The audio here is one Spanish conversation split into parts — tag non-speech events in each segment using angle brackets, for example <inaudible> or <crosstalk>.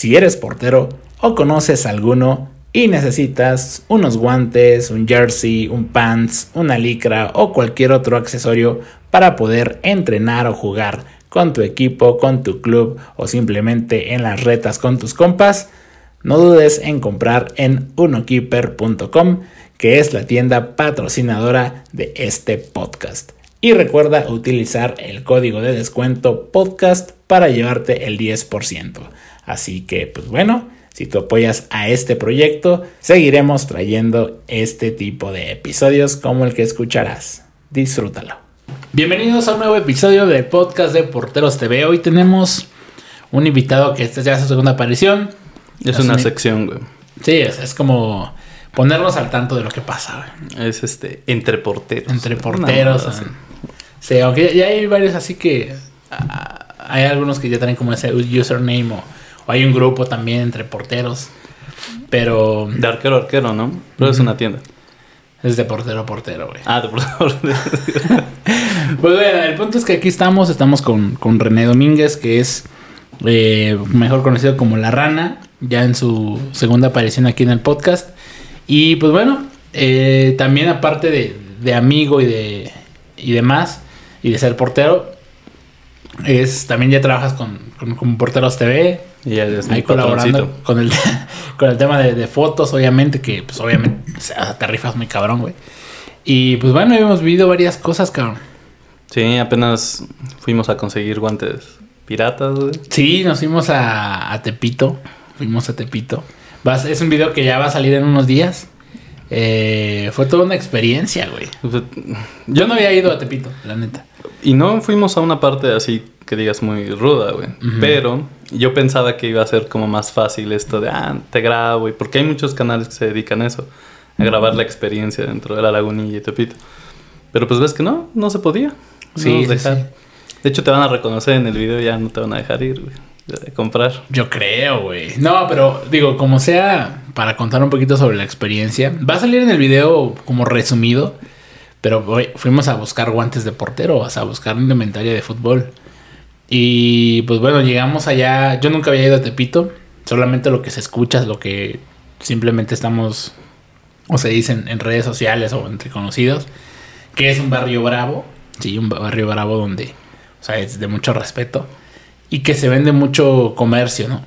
Si eres portero o conoces alguno y necesitas unos guantes, un jersey, un pants, una licra o cualquier otro accesorio para poder entrenar o jugar con tu equipo, con tu club o simplemente en las retas con tus compas, no dudes en comprar en unokeeper.com, que es la tienda patrocinadora de este podcast. Y recuerda utilizar el código de descuento podcast para llevarte el 10%. Así que, pues bueno, si tú apoyas a este proyecto, seguiremos trayendo este tipo de episodios como el que escucharás. Disfrútalo. Bienvenidos a un nuevo episodio del podcast de Porteros TV. Hoy tenemos un invitado que esta es ya su segunda aparición. Es una sección, güey. Sí, es, como ponernos al tanto de lo que pasa, güey. Es este, entre porteros. Entre porteros. sí, aunque ya, hay varios así que ah, hay algunos que ya tienen como ese username o hay un grupo también entre porteros. Pero. De arquero a arquero, ¿no? Pero es una tienda. Es de portero a portero, güey. Ah, de portero a portero. <laughs> pues bueno, el punto es que aquí estamos. Estamos con, René Domínguez, que es eh, mejor conocido como La Rana. Ya en su segunda aparición aquí en el podcast. Y pues bueno, eh, también aparte de, de amigo y de y demás, y de ser portero, es también ya trabajas con, con, Porteros TV. Y ahí colaborando con el, <laughs> con el tema de, fotos, obviamente, que pues obviamente te rifas muy cabrón, güey. Y pues bueno, hemos vivido varias cosas, cabrón. Sí, apenas fuimos a conseguir guantes piratas, güey. Sí, nos fuimos a, a Tepito. Fuimos a Tepito. Vas, es un video que ya va a salir en unos días. Eh, fue toda una experiencia, güey. Yo no había ido a Tepito, la neta. Y no fuimos a una parte así que digas muy ruda, güey. Pero yo pensaba que iba a ser como más fácil esto de, ah, te grabo, güey. Porque hay muchos canales que se dedican a eso, a grabar la experiencia dentro de la lagunilla y Tepito. Pero pues ves que no, no se podía. sí, dejar. De hecho, te van a reconocer en el video, ya no te van a dejar ir, güey comprar. Yo creo, güey. No, pero digo, como sea, para contar un poquito sobre la experiencia, va a salir en el video como resumido, pero fuimos a buscar guantes de portero, o sea, a buscar indumentaria de fútbol. Y pues bueno, llegamos allá. Yo nunca había ido a Tepito, solamente lo que se escucha es lo que simplemente estamos, o se dicen en redes sociales o entre conocidos, que es un barrio bravo. Sí, un barrio bravo donde, o sea, es de mucho respeto y que se vende mucho comercio, ¿no?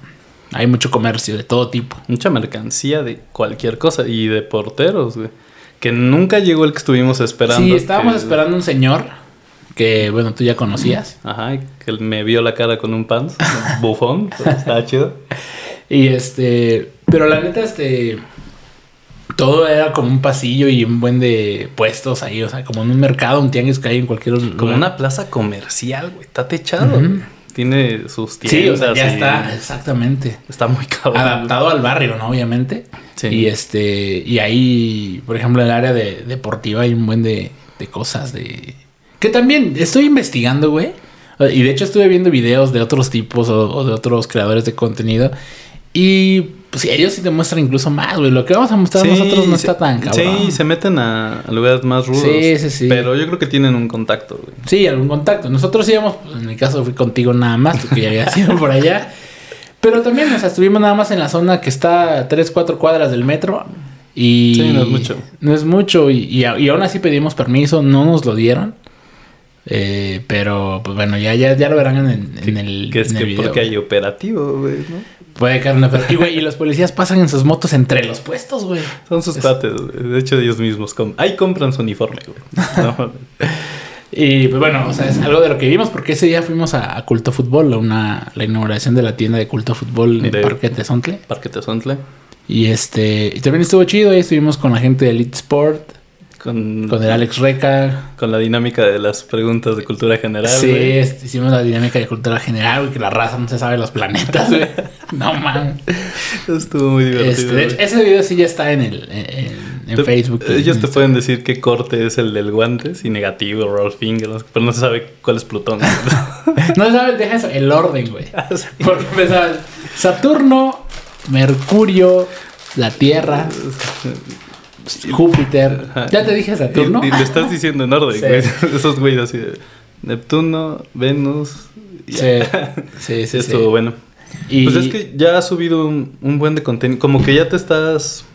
Hay mucho comercio de todo tipo. Mucha mercancía de cualquier cosa y de porteros, güey. Que nunca llegó el que estuvimos esperando. Sí, estábamos esperando un señor que, bueno, tú ya conocías. Ajá, que me vio la cara con un pants, <laughs> bufón, estaba chido. Y este, pero la neta, este, todo era como un pasillo y un buen de puestos ahí, o sea, como en un mercado, un tianguis que hay en cualquier lugar. Como una plaza comercial, güey, está techado tiene sus tiendas. Sí, ya está, exactamente. Está muy cabrón. Adaptado al barrio, ¿no? Obviamente. Sí. Y este, y ahí, por ejemplo, en el área de, deportiva hay un buen de, de cosas de... Que también estoy investigando, güey. Y de hecho estuve viendo videos de otros tipos o de otros creadores de contenido. Y pues sí, ellos sí te muestran incluso más, güey. Lo que vamos a mostrar nosotros no está tan cabrón. Sí, se meten a, lugares más rudos. Sí, sí, sí. Pero yo creo que tienen un contacto, güey. Sí, algún contacto. Nosotros íbamos, pues, en mi caso fui contigo nada más, porque ya había sido <laughs> por allá. Pero también, o sea, estuvimos nada más en la zona que está a 3, 4 cuadras del metro. Y sí, no es mucho. No es mucho. Y, y, y aún así pedimos permiso, no nos lo dieron. Eh, pero, pues bueno, ya, ya, ya lo verán en, en el, que es que Porque hay operativo, güey, ¿no? Puede caer una y, güey, y <laughs> los policías pasan en sus motos entre los puestos, güey. Son sus pates, De hecho, ellos mismos. Ahí compran su uniforme, güey. <laughs> y pues bueno, o sea, es algo de lo que vimos porque ese día fuimos a, Culto Fútbol, a una, la inauguración de la tienda de Culto Fútbol en de Parque Tezontle. Parque Tezontle. Y este, y también estuvo chido, ahí estuvimos con la gente de Elite Sport. Con, el Alex Reca. Con la dinámica de las preguntas de cultura general. Sí, hicimos la dinámica de cultura general, güey, que la raza no se sabe los planetas, güey. <laughs> no man. Estuvo muy divertido. Este, ese video sí ya está en el en, Facebook. Ellos te pueden decir qué corte es el del guante, si negativo, roll finger, pero no se sabe cuál es Plutón. <laughs> no se sabe, deja eso, el orden, güey. Ah, Porque empezaba Saturno, Mercurio, la Tierra. Júpiter. Ya te dije Saturno. Y, le estás diciendo en orden, güey. <laughs> Esos güeyes así de Neptuno, Venus. Sí, sí, <laughs> sí. Estuvo bueno. Y Pues es que ya has subido un, un buen de contenido. Como que ya te estás.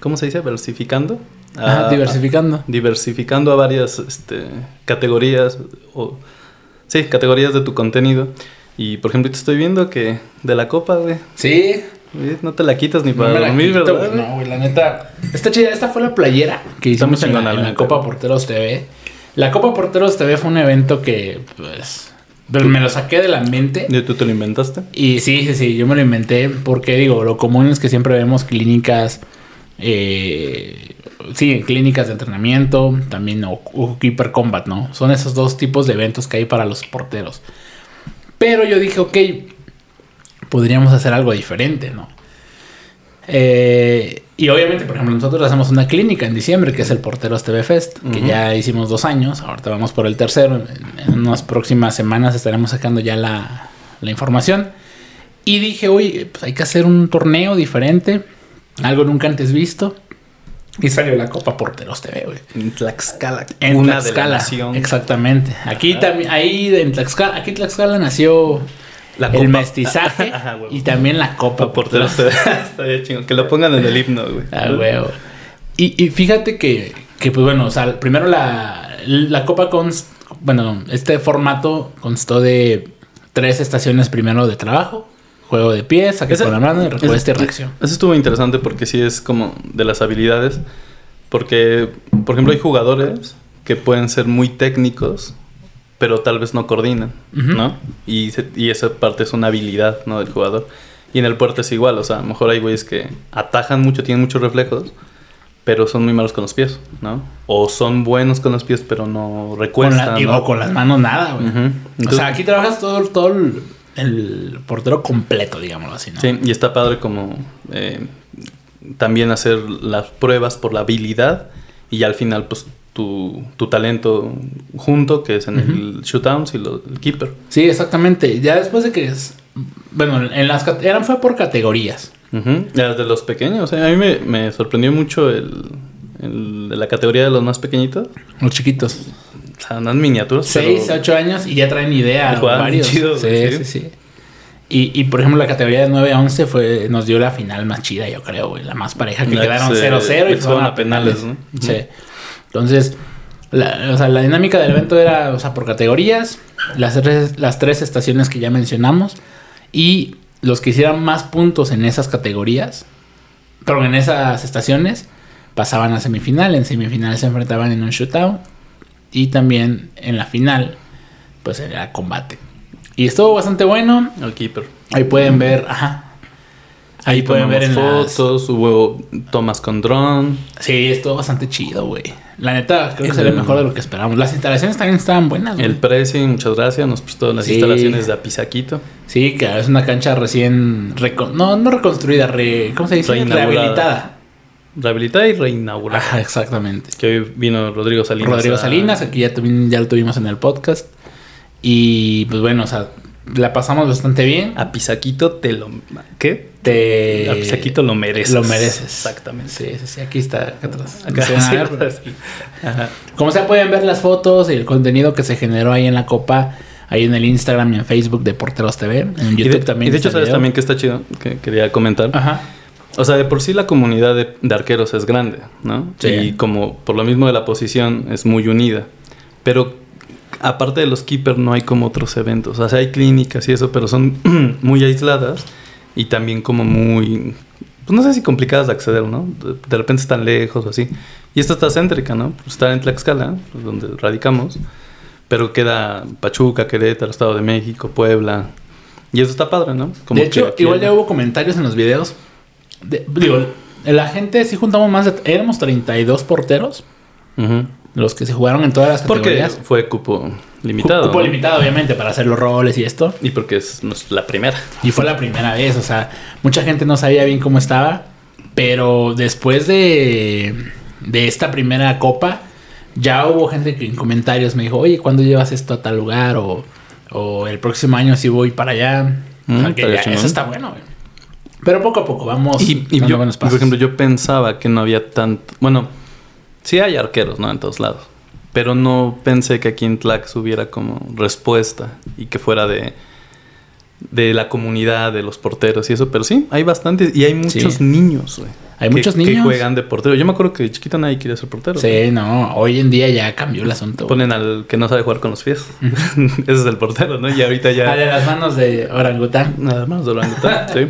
¿Cómo se dice? Versificando. Ajá, A- diversificando. a- diversificando a varias este, categorías. O, sí, categorías de tu contenido. Y por ejemplo, te estoy viendo que de la copa, güey. Sí, eh, No te la quitas ni no para la dormir, quito, ¿verdad? güey. No, güey, la neta. Está chida. Esta fue la playera que hicimos en chingona, la, en la. Copa Porteros TV. La Copa Porteros TV fue un evento que, pues, me lo saqué de la mente. ¿Y tú te lo inventaste? Y sí, sí, sí, yo me lo inventé porque digo, lo común es que siempre vemos clínicas, eh, sí, clínicas de entrenamiento, también o, o Keeper Combat, ¿no? Son esos dos tipos de eventos que hay para los porteros. Pero yo dije, ok, podríamos hacer algo diferente, ¿no? Eh, y obviamente, por ejemplo, nosotros hacemos una clínica en diciembre, que es el Porteros TV Fest, que ya hicimos dos años, ahorita vamos por el tercero, en, en unas próximas semanas estaremos sacando ya la, la información. Y dije, oye, pues hay que hacer un torneo diferente, algo nunca antes visto. Y salió la Copa Porteros TV, güey. En Tlaxcala. En de la Tlaxcala, nación. exactamente. Aquí también, ahí en Tlaxcala, aquí Tlaxcala nació La el copa. mestizaje <laughs> Ajá, y también la Copa Copa porteros. <laughs> Estaría chingón. Que lo pongan en el himno, güey. Ah, huevo. Y, y fíjate que, que, pues bueno, o sea, primero la, la Copa const, bueno, este formato constó de tres estaciones primero de trabajo, juego de pies, saque con la mano y respuesta y reacción. Eso estuvo interesante porque sí es como de las habilidades. Porque, por ejemplo, hay jugadores que pueden ser muy técnicos, pero tal vez no coordinan. ¿no? Y, se- y esa parte es una habilidad, ¿no? Del jugador. Y en el puerto es igual, o sea, a lo mejor hay güeyes que atajan mucho, tienen muchos reflejos, pero son muy malos con los pies, ¿no? O son buenos con los pies, pero no Con recuestan. la- y- ¿no? o con las manos nada, güey. O sea, aquí trabajas todo, todo el, el portero completo, digámoslo así, ¿no? Sí, y está padre como eh, también hacer las pruebas por la habilidad y al final pues tu, tu talento junto, que es en el shootouts y lo- el keeper. Sí, exactamente. Ya después de que es, bueno, en las eran fue por categorías. Ujú. Ya Desde los pequeños, eh, a mí me, me sorprendió mucho el, el- de la categoría de los más pequeñitos. Los chiquitos. O sea, unas miniaturas. 6, pero- 8 años y ya traen idea. Y varios. chido, sí, sí, sí. sí. Y, y por ejemplo, la categoría de 9 a 11 fue, nos dio la final más chida, yo creo, güey. La más pareja, que La quedaron se- 0-0 y que fueron a penales. ¿no? Sí. Entonces, la, o sea, la dinámica del evento era, o sea, por categorías, las tres, las tres estaciones que ya mencionamos y los que hicieran más puntos en esas categorías, pero en esas estaciones, pasaban a semifinal. En semifinal se enfrentaban en un shootout y también en la final, pues era combate. Y estuvo bastante bueno. El keeper. Ahí pueden ver, ajá. Ahí pueden ver en tomamos las... fotos, hubo tomas con dron. Sí, estuvo bastante chido, güey. La neta, creo que El- sería mejor de lo que esperábamos. Las instalaciones también estaban buenas, güey. El Prezi, muchas gracias, nos prestó las Sí. instalaciones de Apisaquito. Sí, que es una cancha recién... No, no reconstruida, re... ¿cómo se dice? Rehabilitada. Rehabilitada y reinaugurada. Ajá, exactamente. Que hoy vino Rodrigo Salinas. Rodrigo a- Salinas, aquí ya, tuvi- ya lo tuvimos en el podcast. Y pues bueno, o sea, la pasamos bastante bien. A Pisaquito te lo... ¿Qué? Te... A Pisaquito lo mereces. Lo mereces. Exactamente. Sí, sí, sí, aquí está, acá atrás. Acá, Sí, <laughs> ver, Ajá. Como sea, pueden ver las fotos y el contenido que se generó ahí en la copa, ahí en el Instagram y en Facebook de Porteros TV. En Y YouTube de, también. y de hecho, ¿sabes video. también que está chido? Que quería comentar. Ajá. O sea, de por sí la comunidad de, de arqueros es grande, ¿no? Sí. Y como por lo mismo de la posición es muy unida. Pero aparte de los keepers no hay como otros eventos. O sea, hay clínicas y eso, pero son <clears throat> muy aisladas y también como muy... Pues no sé si complicadas de acceder, ¿no? De, de repente están lejos o así. Y esta está céntrica, ¿no? Pues está en Tlaxcala, pues donde radicamos. Pero queda Pachuca, Querétaro, Estado de México, Puebla. Y eso está padre, ¿no? Como de hecho, igual ya hubo comentarios en los videos. De- digo, la gente sí juntamos más de... Éramos 32 porteros, Ujú. Los que se jugaron en todas las Porque categorías. fue cupo limitado. Cupo ¿no? limitado, obviamente, para hacer los roles y esto. Y porque es la primera. Y fue la primera vez, o sea, mucha gente no sabía bien cómo estaba, pero después de, de esta primera copa, ya hubo gente que en comentarios me dijo, oye, ¿cuándo llevas esto a tal lugar? O, o el próximo año sí voy para allá. O sea, Mm, que ya, eso está bueno, güey. Pero poco a poco vamos Y, y yo, por ejemplo, yo pensaba que no había tanto. Bueno, sí hay arqueros, ¿no? En todos lados. Pero no pensé que aquí en Tlax hubiera como respuesta y que fuera de. de la comunidad, de los porteros y eso, pero sí, hay bastantes y hay muchos Sí. niños, güey. Hay que- muchos Que niños. juegan de portero. Yo me acuerdo que de chiquito nadie quería ser portero. Sí, no, hoy en día ya cambió el asunto. Ponen al que no sabe jugar con los pies. <laughs> Ese es el portero, ¿no? Y ahorita ya... Ah, de las manos de orangután. Nada más de orangután, sí.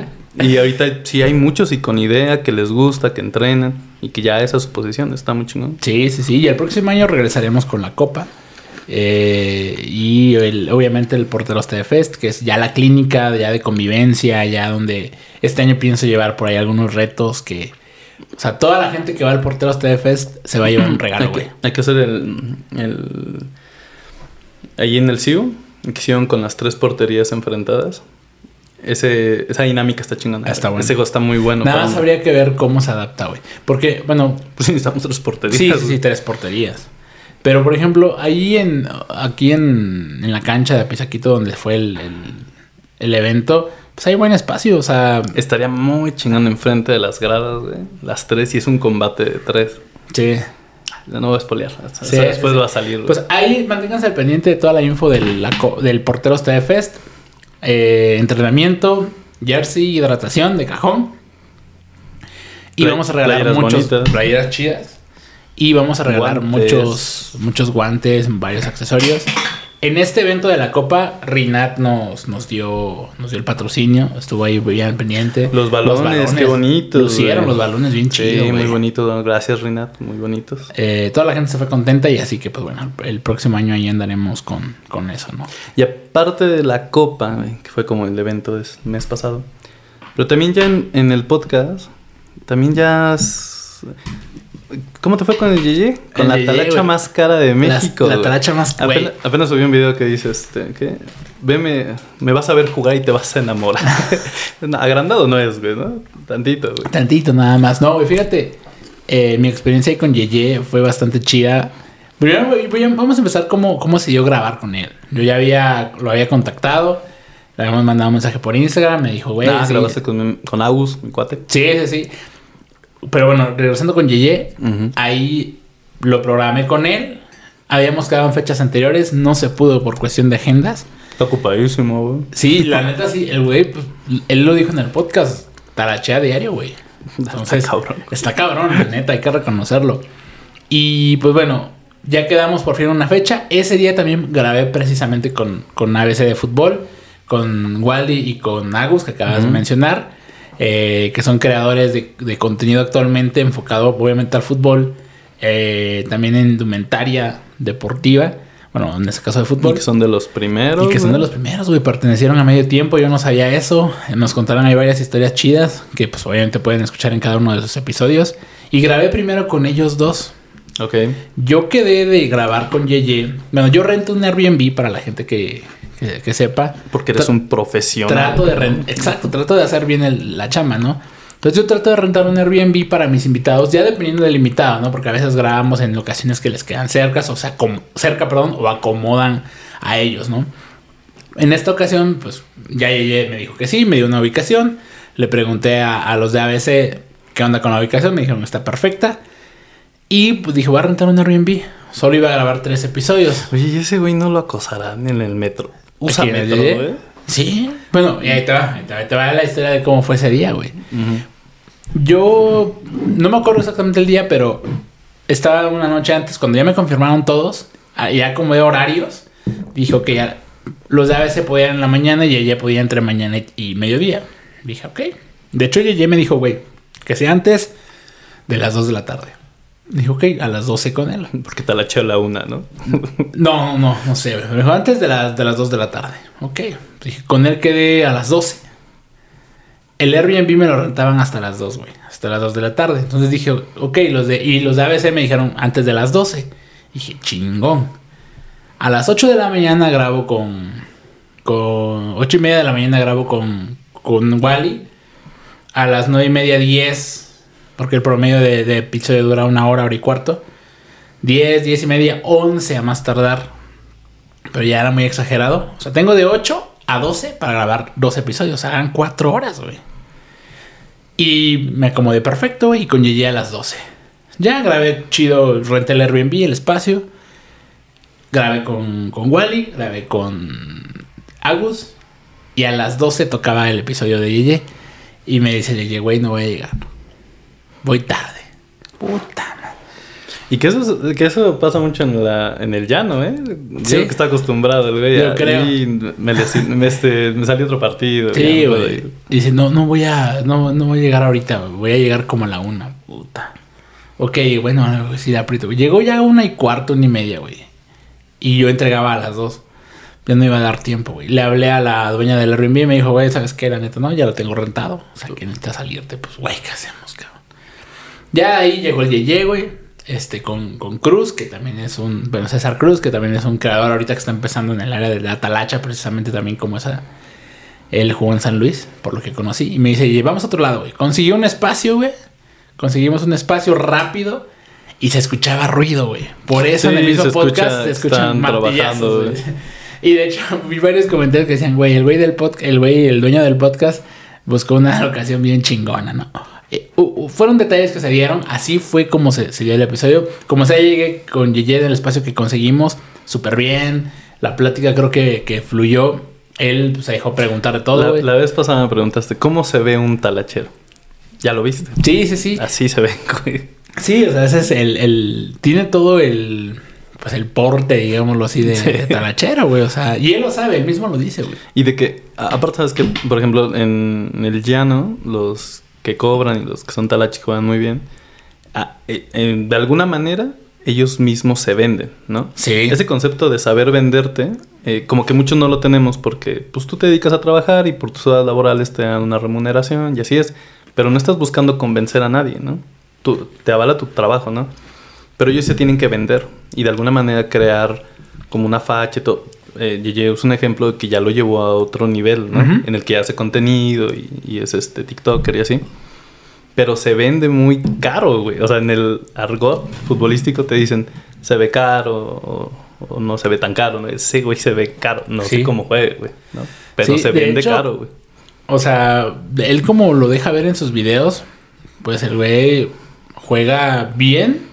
Y ahorita sí hay muchos y con idea que les gusta, que entrenan y que ya esa es su posición. Está muy chingón. Sí, sí, sí. Y el próximo año regresaremos con la Copa. Eh, y el- obviamente el Porteros TV Fest, que es ya la clínica ya de convivencia, ya donde este año pienso llevar por ahí algunos retos que... O sea, toda la gente que va al Porteros TV Fest se va a llevar un regalo, Hay güey. que, hay que hacer el, el... Allí en el CIU, que hicieron con las tres porterías enfrentadas. Ese, esa dinámica está chingona. Está bueno. Ese juego está muy bueno. Nada más habría que ver cómo se adapta, güey. Porque, bueno, Pues necesitamos tres porterías. Sí, sí, sí, tres porterías. Pero, por ejemplo, ahí en, aquí en, en la cancha de Pisaquito, donde fue el, el, el evento, pues hay buen espacio, o sea, Estaría muy chingón enfrente de las gradas, güey. Las tres y es un combate de tres. sí. No voy a. O sea, Sí, después sí, va a salir. güey. Pues ahí manténganse al pendiente de toda la info del, la del Porteros TV Fest. Eh, entrenamiento, jersey, hidratación de cajón. Y Play- vamos a regalar playeras muchos bonitas. playeras chidas. Y vamos a regalar Guantes. muchos, muchos guantes, varios accesorios. En este evento de la Copa, Rinat nos, nos dio nos dio el patrocinio. Estuvo ahí bien pendiente. Los balones, qué bonitos, Lucieron los balones bien sí, chidos. muy güey. bonito. Gracias, Rinat. Muy bonitos. Eh, toda la gente se fue contenta y así que, pues bueno, el próximo año ahí andaremos con, con eso, ¿no? Y aparte de la copa, que fue como el evento del mes pasado. Pero también ya en, en el podcast, también ya... ¿Cómo te fue con el Yeye? Con El la Yeye, talacha más cara de México. la güey. talacha más- güey. Apenas, apenas subí un video que dice, este, ¿qué? Veme, me vas a ver jugar y te vas a enamorar. <laughs> <laughs> Agrandado no es, güey, ¿no? Tantito, güey. Tantito nada más. No, güey, fíjate, eh, mi experiencia ahí con Yeye fue bastante chida. Primero, vamos a empezar cómo, cómo se dio grabar con él. Yo ya había, lo había contactado, le habíamos mandado un mensaje por Instagram, me dijo, güey, Ah, sí, grabaste con, con Agus, mi cuate. sí, sí, sí. Pero bueno, regresando con Yeye, Ujú. ahí lo programé con él. Habíamos quedado en fechas anteriores, no se pudo por cuestión de agendas. Está ocupadísimo, güey. Sí, la neta sí, el güey, pues, él lo dijo en el podcast, tarachea diario, güey. Entonces, Está cabrón. Está cabrón, la neta, hay que reconocerlo. Y pues bueno, ya quedamos por fin una fecha. Ese día también grabé precisamente con, con ABC de fútbol, con Wally y con Agus, que acabas de mencionar, eh, que son creadores de, de contenido actualmente enfocado obviamente al fútbol, eh, también en indumentaria deportiva, bueno, en este caso de fútbol. Y que son de los primeros. Y que son de los primeros, güey. Pertenecieron a medio tiempo. Yo no sabía eso. Nos contaron ahí varias historias chidas. Que pues obviamente pueden escuchar en cada uno de sus episodios. Y grabé primero con ellos dos. Ok. Yo quedé de grabar con Yeye. Bueno, yo rento un Airbnb para la gente que, que, que sepa. Porque eres Tra- un profesional. Trato de. Exacto, trato de hacer bien el- la chamba, ¿no? Entonces yo trato de rentar un Airbnb para mis invitados, ya dependiendo del invitado, ¿no? Porque a veces grabamos en locaciones que les quedan cercas, o sea, cerca, perdón, o acomodan a ellos, ¿no? En esta ocasión, pues ya Yeye me dijo que sí, me dio una ubicación. Le pregunté a, a los de ABC qué onda con la ubicación, me dijeron está perfecta. Y pues dije, voy a rentar un Airbnb. Solo iba a grabar tres episodios. Oye, ¿y ese güey no lo acosarán en el metro? Güey. Sí. Bueno, y ahí te va, ahí te va, ahí te va la historia de cómo fue ese día, güey. Yo no me acuerdo exactamente el día, pero estaba una noche antes, cuando ya me confirmaron todos, ah, ya como de horarios, dijo que ya los de ABC podían en la mañana y ella podía entre mañana y, y mediodía. Dije, ok. De hecho, ella me dijo, güey, que sea antes de las 2 de la tarde. Dijo, ok, a las 12 con él. Porque te la eché a la una, ¿no? <laughs> No, no, no, sé. Me dijo antes de, las de las 2 de la tarde. Ok. Dije, con él quedé a las 12. El Airbnb me lo rentaban hasta las 2, güey. Hasta las 2 de la tarde. Entonces dije, ok, los de, y los de ABC me dijeron antes de las 12. Dije, chingón. A las 8 de la mañana grabo con. Con. 8 y media de la mañana grabo con. Con Wally. A las 9 y media, 10. Porque el promedio de, de episodio dura una hora, hora y cuarto. 10, 10 y media, 11 a más tardar. Pero ya era muy exagerado. O sea, tengo de 8 a 12 para grabar dos episodios. O sea, eran 4 horas, güey. Y me acomodé perfecto. Y con Yeye a las 12. Ya grabé chido, renté el Airbnb, el espacio. Grabé con, con Wally, grabé con Agus. Y a las 12 tocaba el episodio de Yeye. Y me dice Yeye, güey, no voy a llegar. Voy tarde. Puta madre. Y que eso, que eso pasa mucho en, la, en el llano, ¿eh? Sí. Yo que está acostumbrado el güey. Yo creo. Y me, este, me salió otro partido. Sí, güey. Dice, no, no voy a, no, no voy a llegar ahorita, güey. voy a llegar como a la una, puta. Ok, bueno, sí, la aprieto. Llegó ya a una y cuarto, una y media, güey. Y yo entregaba a las dos. Ya no iba a dar tiempo, güey. Le hablé a la dueña del Airbnb y me dijo, güey, ¿sabes qué? La neta, no, ya lo tengo rentado. O sea, que necesitas salirte. Pues, güey, ¿qué hacemos, cabrón? Ya ahí llegó el Yeye, güey. Este, con, con Cruz, que también es un... Bueno, César Cruz, que también es un creador ahorita que está empezando en el área de la talacha, precisamente también como esa... Él jugó en San Luis, por lo que conocí. Y me dice, "Oye, vamos a otro lado, güey. Consiguió un espacio, güey. Conseguimos un espacio rápido. Y se escuchaba ruido, güey. Por eso en el mismo se podcast escucha- se escuchan martillazos, güey. <laughs> Y de hecho, <laughs> vi varios comentarios que decían, güey, el güey del podcast, el güey, el dueño del podcast, buscó una <laughs> locación bien chingona, ¿no? Eh, uh, fueron detalles que se dieron, así fue como se, se dio el episodio. Como sea, llegué con Yeye en el espacio que conseguimos, súper bien. La plática creo que, que fluyó. Él se dejó preguntar de todo, La, vez pasada me preguntaste, ¿cómo se ve un talachero? Ya lo viste. Sí, sí, sí. Así se ve, <laughs> güey. Sí, o sea, ese es el, el- Tiene todo el. Pues el porte, digámoslo así, de, Sí. de talachero, güey. O sea, y él lo sabe, él mismo lo dice, güey. Y de que, aparte, sabes que, por ejemplo, en el llano, los que cobran y los que son talachi juegan muy bien, ah, eh, eh, de alguna manera ellos mismos se venden, ¿no? Sí. Ese concepto de saber venderte, eh, como que muchos no lo tenemos porque pues tú te dedicas a trabajar y por tus horas laborales te dan una remuneración y así es, pero no estás buscando convencer a nadie, ¿no? Tú, te avala tu trabajo, ¿no? Pero ellos se tienen que vender y de alguna manera crear como una facha y todo. Eh, Yeye es un ejemplo que ya lo llevó a otro nivel, ¿no? Ujú. En el que hace contenido y, y es este TikToker y así. Pero se vende muy caro, güey. O sea, en el argot futbolístico te dicen se ve caro o, o no se ve tan caro. ¿no? Ese güey se ve caro. No Sí. sé cómo juegue, güey. ¿no? Pero Sí, se de vende hecho, caro, güey. O sea, él como lo deja ver en sus videos, pues el güey juega bien.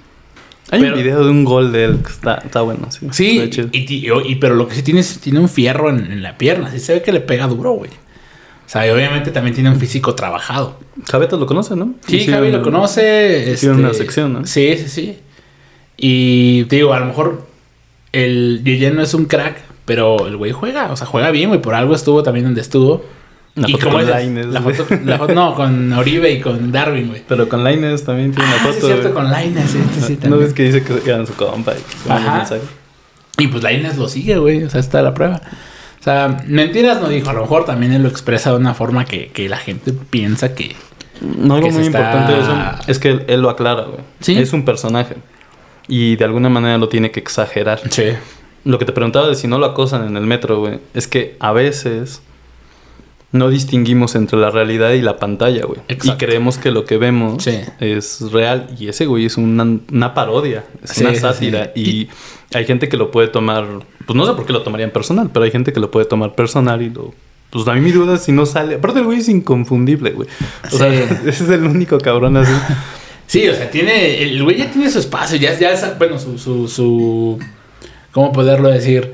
Hay pero- un video de un gol de él que está, está bueno, sí. Sí, Está chido. y, pero lo que sí tiene es tiene un fierro en, en la pierna. Sí se ve que le pega duro, güey. O sea, y obviamente también tiene un físico trabajado. Javetas lo conoce, ¿no? Sí, Sí, Javi lo conoce. este, una sección, ¿no? Sí, sí, sí. Y te digo, a lo mejor el Yeye no es un crack, pero el güey juega. O sea, juega bien, güey. Por algo estuvo también donde estuvo. Una Y foto como con Lainez, la foto, la foto- no, con Oribe y con Darwin, güey. Pero con Laines también tiene una Ah, foto. sí, es cierto, con Lainez, sí, sí, sí, ¿No también. ves que dice que eran su compa? Y Ajá. Y pues Lainez lo sigue, güey. O sea, está la prueba. O sea, mentiras no dijo. A lo mejor también él lo expresa de una forma que, que la gente piensa que... No, algo que se muy está- importante de eso es que él, él lo aclara, güey. Sí. Es un personaje. Y de alguna manera lo tiene que exagerar. Sí. Lo que te preguntaba de si no lo acosan en el metro, güey, es que a veces no distinguimos entre la realidad y la pantalla, güey. Y creemos que lo que vemos Sí. es real. Y ese, güey, es una, una parodia, es Sí, una sátira. sí. Y hay gente que lo puede tomar, pues no sé por qué lo tomarían personal, pero hay gente que lo puede tomar personal y lo... Pues a mí mi duda es si no sale. Aparte, el güey es inconfundible, güey. O sea, <laughs> ese es el único cabrón así. <laughs> Sí, o sea, tiene. El güey ya tiene su espacio, ya, ya es, bueno, su, su, su. ¿Cómo poderlo decir?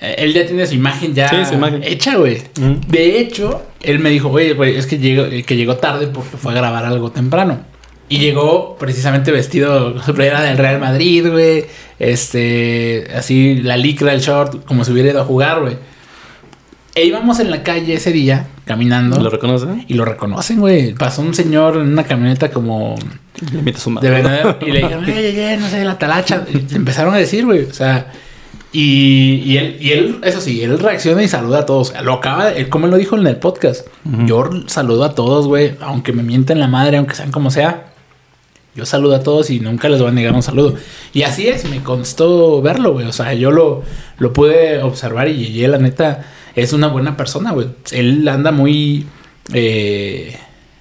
Él ya tiene su imagen ya Sí, su imagen. hecha, güey. Ujú. De hecho, él me dijo, oye, güey, es que llegó, que llegó tarde porque fue a grabar algo temprano. Y llegó precisamente vestido con su playera del Real Madrid, güey. Este, así, la licra, el short, como si hubiera ido a jugar, güey. E íbamos en la calle ese día, caminando. ¿Lo reconoce? y lo reconocen, güey. Pasó un señor en una camioneta como Le su de madre. venadero y le <laughs> dijeron, "Ey, ey, ey, no sé, la talacha. Y empezaron a decir, güey. O sea, y, y él, y él, eso sí, él reacciona y saluda a todos. Lo acaba, de- él, como él lo dijo en el podcast. Yo saludo a todos, güey. Aunque me mienten la madre, aunque sean como sea. Yo saludo a todos y nunca les voy a negar un saludo. Y así es, me constó verlo, güey. O sea, yo lo, lo pude observar y Yeye, la neta, es una buena persona, güey. Él anda muy, eh,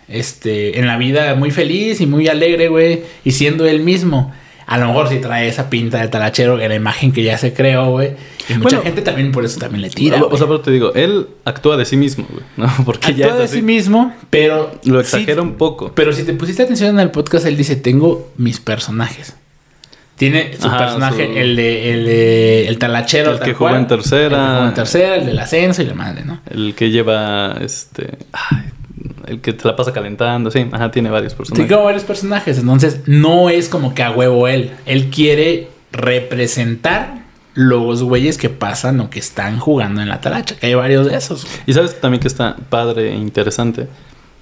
este, en la vida muy feliz y muy alegre, güey. Y siendo él mismo. A lo mejor si trae esa pinta de talachero, que la imagen que ya se creó, güey. Y mucha Bueno, gente también por eso también le tira. o, o sea, pero te digo, él actúa de sí mismo, güey. ¿no? <laughs> Porque ya Actúa de es así. sí mismo, pero... Lo sí- exagera un poco. pero si te pusiste atención en el podcast, él dice, tengo mis personajes. Tiene su Ajá, personaje, su- el de, el de- el talachero. El que jugó en tercera. El que jugó en tercera, el del ascenso y la madre, ¿no? El que lleva, este... ay, el que te la pasa calentando, sí. Ajá, tiene varios Sí, personajes. como varios personajes. Entonces, no es como que a huevo él. Él quiere representar los güeyes que pasan o que están jugando en la talacha. Que hay varios de esos. güey. Y sabes también que está padre e interesante.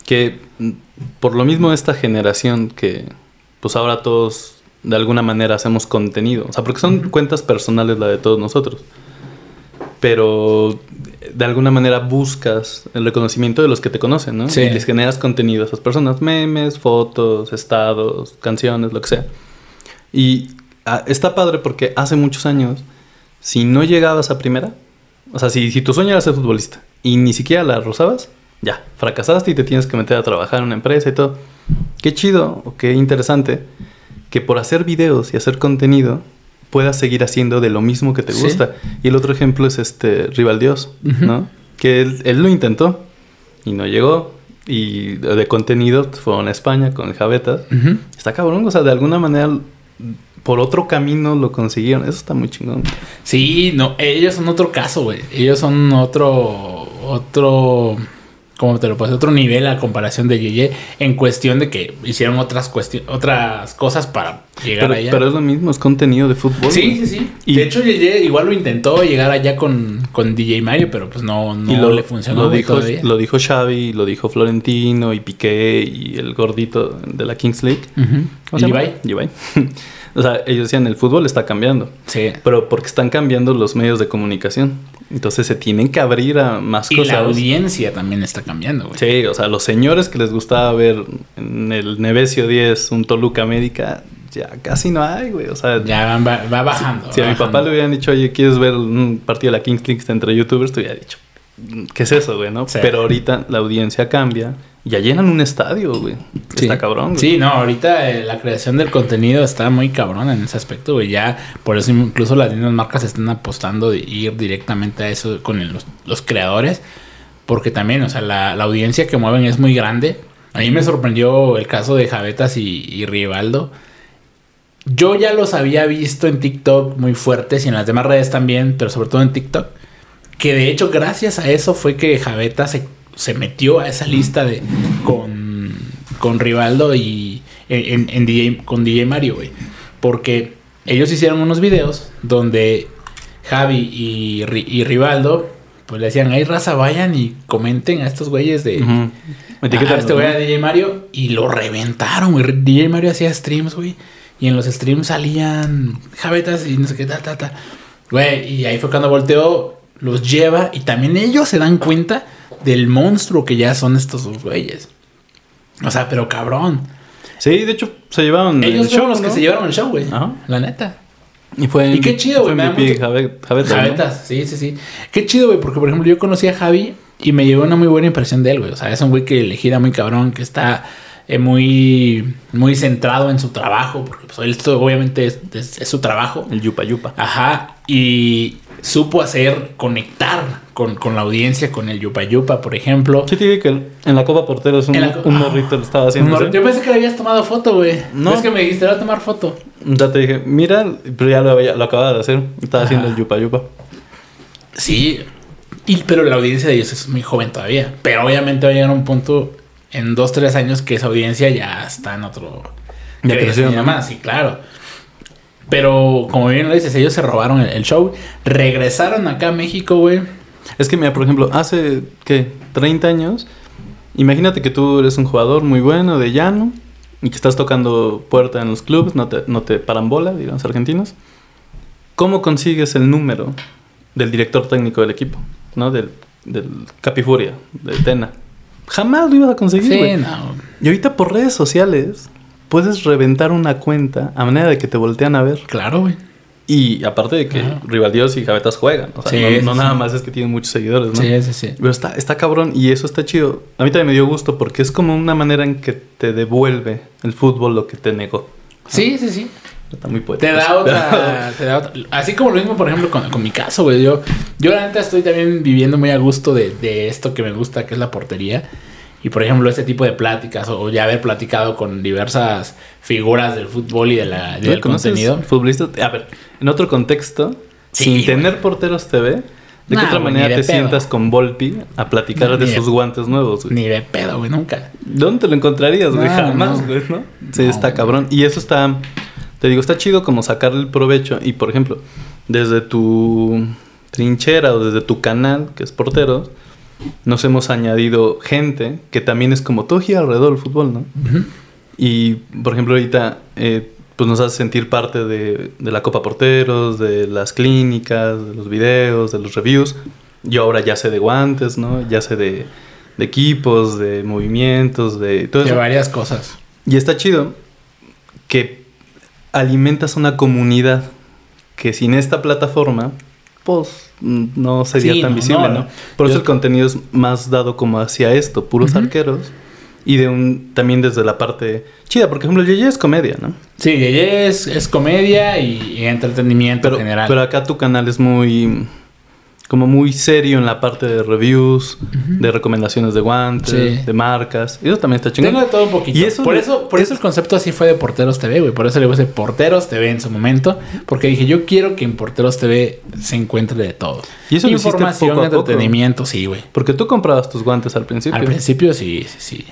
Que por lo mismo esta generación que pues ahora todos de alguna manera hacemos contenido. O sea, porque son cuentas personales la de todos nosotros. Pero de alguna manera buscas el reconocimiento de los que te conocen, ¿no? Sí. Y les generas contenido a esas personas. Memes, fotos, estados, canciones, lo que sea. Y ah, está padre porque hace muchos años, si no llegabas a primera, o sea, si, si tu sueño era ser futbolista y ni siquiera la rozabas, ya, fracasaste y te tienes que meter a trabajar en una empresa y todo. Qué chido o qué interesante que por hacer videos y hacer contenido puedas seguir haciendo de lo mismo que te Sí. gusta. Y el otro ejemplo es este Rival Dios, ¿no? Que él, él lo intentó y no llegó. Y de contenido fueron a España con el Javetas. Está cabrón, o sea, de alguna manera por otro camino lo consiguieron. Eso está muy chingón. Sí, no, ellos son otro caso, güey. Ellos son otro, otro, ¿cómo te lo decir? Otro nivel a comparación de Yeye en cuestión de que hicieron otras cuestiones, otras cosas para llegar Pero, allá. pero es lo mismo, es contenido de fútbol. sí, sí, sí. Y- de hecho, Yeye igual lo intentó llegar allá con, con DJ Mario, pero pues no, no y lo, le funcionó lo dijo, todavía. lo dijo Xavi, lo dijo Florentino y Piqué y el gordito de la Kings League. Levi. Levi. <laughs> o sea, ellos decían, el fútbol está cambiando. Sí. Pero porque están cambiando los medios de comunicación. Entonces se tienen que abrir a más Y cosas. la audiencia también está cambiando, güey. Sí, o sea, los señores que les gustaba ver en el Nevesio 10 un Toluca América, ya casi no hay, güey. O sea, Ya va, bajando. si a va mi papá bajando. le hubieran dicho, oye, ¿quieres ver un partido de la Kings League entre youtubers? Te hubiera dicho, ¿qué es eso, güey? ¿no? Sí. Pero ahorita la audiencia cambia. Ya llenan un estadio, güey. Sí. Está cabrón, güey. Sí, no, ahorita eh, la creación del contenido está muy cabrón en ese aspecto, güey. Ya, por eso incluso las mismas marcas están apostando de ir directamente a eso con el- los, los creadores. Porque también, o sea, la, la audiencia que mueven es muy grande. A mí me sorprendió el caso de Javetas y, y Rivaldo. Yo ya los había visto en TikTok muy fuertes y en las demás redes también, pero sobre todo en TikTok. Que de hecho, gracias a eso fue que Javeta se, se metió a esa lista de con, con Rivaldo y en, en DJ, con DJ Mario, güey. Porque ellos hicieron unos videos donde Javi y, y Rivaldo, pues le decían, ay raza, vayan y comenten a estos güeyes de, a Etiquétanos, este güey a DJ Mario y lo reventaron, güey. DJ Mario hacía streams, güey. Y en los streams salían javetas y no sé qué, ta, ta, ta. Güey, y ahí fue cuando volteó, los lleva y también ellos se dan cuenta del monstruo que ya son estos dos güeyes. O sea, pero cabrón. Sí, de hecho, se llevaron el Ellos show, fueron los que se llevaron el show, güey. Ajá. La neta. Y fue Y qué chido, güey, mucho- Javet- Javetas, ¿no? Sí, sí, sí. Qué chido, güey, porque por ejemplo yo conocí a Javi y me llevó una muy buena impresión de él, güey. O sea, es un güey que le gira muy cabrón, que está eh, muy, muy centrado en su trabajo, porque pues esto obviamente es, es- es su trabajo. El Yupa Yupa. Ajá, y supo hacer conectar con, con la audiencia, con el Yupa Yupa, por ejemplo. Sí, te dije que en la Copa Porteros un, la un Ah. morrito lo estaba haciendo. Yo pensé que le habías tomado foto, güey. No. Es que me dijiste, voy a tomar foto. Ya te dije, mira, pero ya lo, lo acababa de hacer. Estaba haciendo el Yupa Yupa. Sí, y, pero la audiencia de ellos es muy joven todavía. Pero obviamente va a llegar un punto en dos, tres años que esa audiencia ya está en otro... Ya creció, ¿no? demás, sí, claro. Pero como bien lo dices, ellos se robaron el, el show. Regresaron acá a México, güey. Es que, mira, por ejemplo, hace, ¿qué? 30 años. Imagínate que tú eres un jugador muy bueno de llano y que estás tocando puerta en los clubes, no te, no te paran bola, digamos, los argentinos. ¿Cómo consigues el número del director técnico del equipo? ¿No? Del, del Capifuria, de Tena. Jamás lo ibas a conseguir. Sí, no. Y ahorita por redes sociales puedes reventar una cuenta a manera de que te voltean a ver. Claro, güey. Y aparte de que Ajá. Rivaldíos y Javetas juegan. O sea, Sí, no, sí, no sí. nada más es que tienen muchos seguidores, ¿no? Sí, sí, sí. Pero está, está cabrón y eso está chido. A mí también me dio gusto porque es como una manera en que te devuelve el fútbol lo que te negó. Sí, sí, sí. Está muy poético. Te da eso. <laughs> otra, te da otra- Así como lo mismo, por ejemplo, con, con mi caso, güey. Yo, yo la neta estoy también viviendo muy a gusto de, de esto que me gusta, que es la portería. Y por ejemplo, este tipo de pláticas o ya haber platicado con diversas figuras del fútbol y de la, ¿Tú del contenido. futbolistas? A ver, en otro contexto, Sí, sin güey. tener porteros TV, ¿de qué otra güey, manera te pedo. sientas con Volpi a platicar No, de sus guantes nuevos, güey? Ni de pedo, güey, nunca. ¿Dónde te lo encontrarías, güey? No, Jamás, no. güey, ¿no? Sí, está cabrón. Y eso está, te digo, está chido como sacarle el provecho. Y por ejemplo, desde tu trinchera o desde tu canal, que es portero, nos hemos añadido gente que también es como todo gira alrededor del fútbol, ¿no? Y, por ejemplo, ahorita, eh, pues nos hace sentir parte de, de la Copa Porteros, de las clínicas, de los videos, de los reviews. Yo ahora ya sé de guantes, ¿no? Ya sé de, de equipos, de movimientos, de todo De eso. varias cosas. Y está chido que alimentas una comunidad que sin esta plataforma, pues no sería Sí, tan no, visible, no. ¿no? Por Yo- eso el contenido es más dado como hacia esto, puros arqueros. Y de un también desde la parte chida, porque por ejemplo, Yeye es comedia, ¿no? Sí, Yeye es, es comedia y, y entretenimiento Pero, en general. pero acá tu canal es muy como muy serio en la parte de reviews, de recomendaciones de guantes, Sí. de marcas. Eso también está chingón. Tengo de todo un poquito. Y eso por le- eso, por es- eso el concepto así fue de Porteros TV, güey. Por eso le puse Porteros TV en su momento. Porque dije, yo quiero que en Porteros TV se encuentre de todo. Y eso Información, poco a poco. entretenimiento, sí, güey. Porque tú comprabas tus guantes al principio. Al principio sí, sí, sí.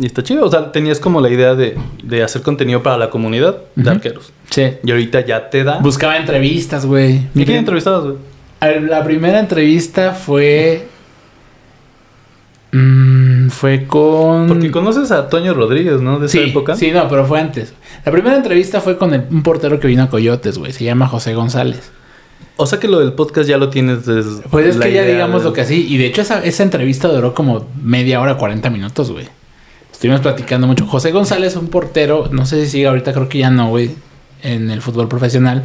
Y está chido. O sea, tenías como la idea de, de hacer contenido para la comunidad de Ujú. arqueros. Sí. Y ahorita ya te da. Buscaba entrevistas, güey. ¿Y quién entrevistabas, güey? La primera entrevista fue. Mm, fue con. Porque conoces a Toño Rodríguez, ¿no? De esa sí, época. Sí, no, pero fue antes. La primera entrevista fue con el- un portero que vino a Coyotes, güey. Se llama José González. O sea que lo del podcast ya lo tienes desde. Pues es que ya digamos de- lo que así. Y de hecho, esa, esa entrevista duró como media hora, 40 minutos, güey. Estuvimos platicando mucho. José González, un portero, no sé si sigue ahorita, creo que ya no, güey, en el fútbol profesional.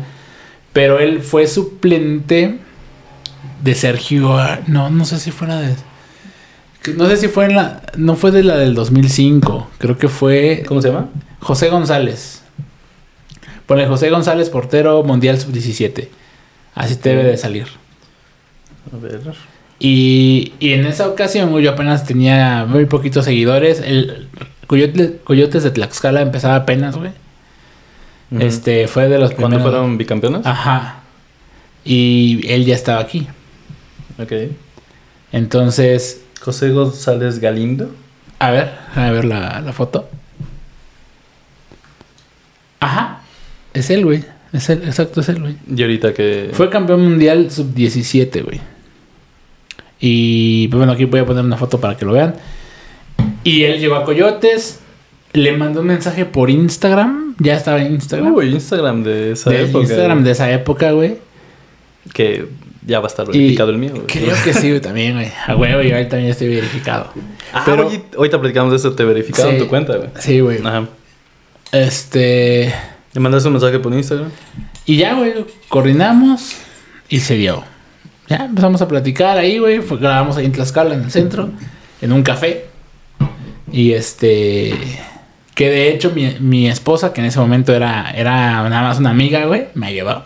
Pero él fue suplente de Sergio. Ar- No, no sé si fuera de. No sé si fue en la. No fue de la del 2005. Creo que fue. ¿Cómo se llama? José González. Ponle José González, portero mundial sub-17. Así te debe de salir. A ver. Y, y en esa ocasión, yo apenas tenía muy poquitos seguidores. El Coyote- Coyotes de Tlaxcala empezaba apenas, güey. Este fue de los ¿Cuándo primeros. fueron bicampeones? Ajá. Y él ya estaba aquí. Ok. Entonces, José González Galindo. a ver, a ver la, la foto. Ajá. Es él, güey. Es él, exacto, es él, güey. Y ahorita que. Fue campeón mundial sub-17, güey. Y pues bueno, aquí voy a poner una foto para que lo vean. Y él llegó a Coyotes. Le mandó un mensaje por Instagram. Ya estaba en Instagram. Uy, Instagram de esa de época. Instagram de esa época, güey. Que ya va a estar Y verificado el mío, güey. Creo que sí, güey, también, güey. A huevo, yo ahí también estoy verificado. Ah, Pero- oye, ahorita platicamos de eso. Te verificaron Sí. tu cuenta, güey. Sí, güey. Ajá. Este. ¿Le mandaste un mensaje por Instagram? Y ya, güey, coordinamos y se dio. Ya empezamos a platicar ahí, güey. Fue- Grabamos ahí en Tlaxcala, en el centro, en un café. Y este. Que de hecho mi, mi esposa, que en ese momento era, era nada más una amiga, güey, me ayudó.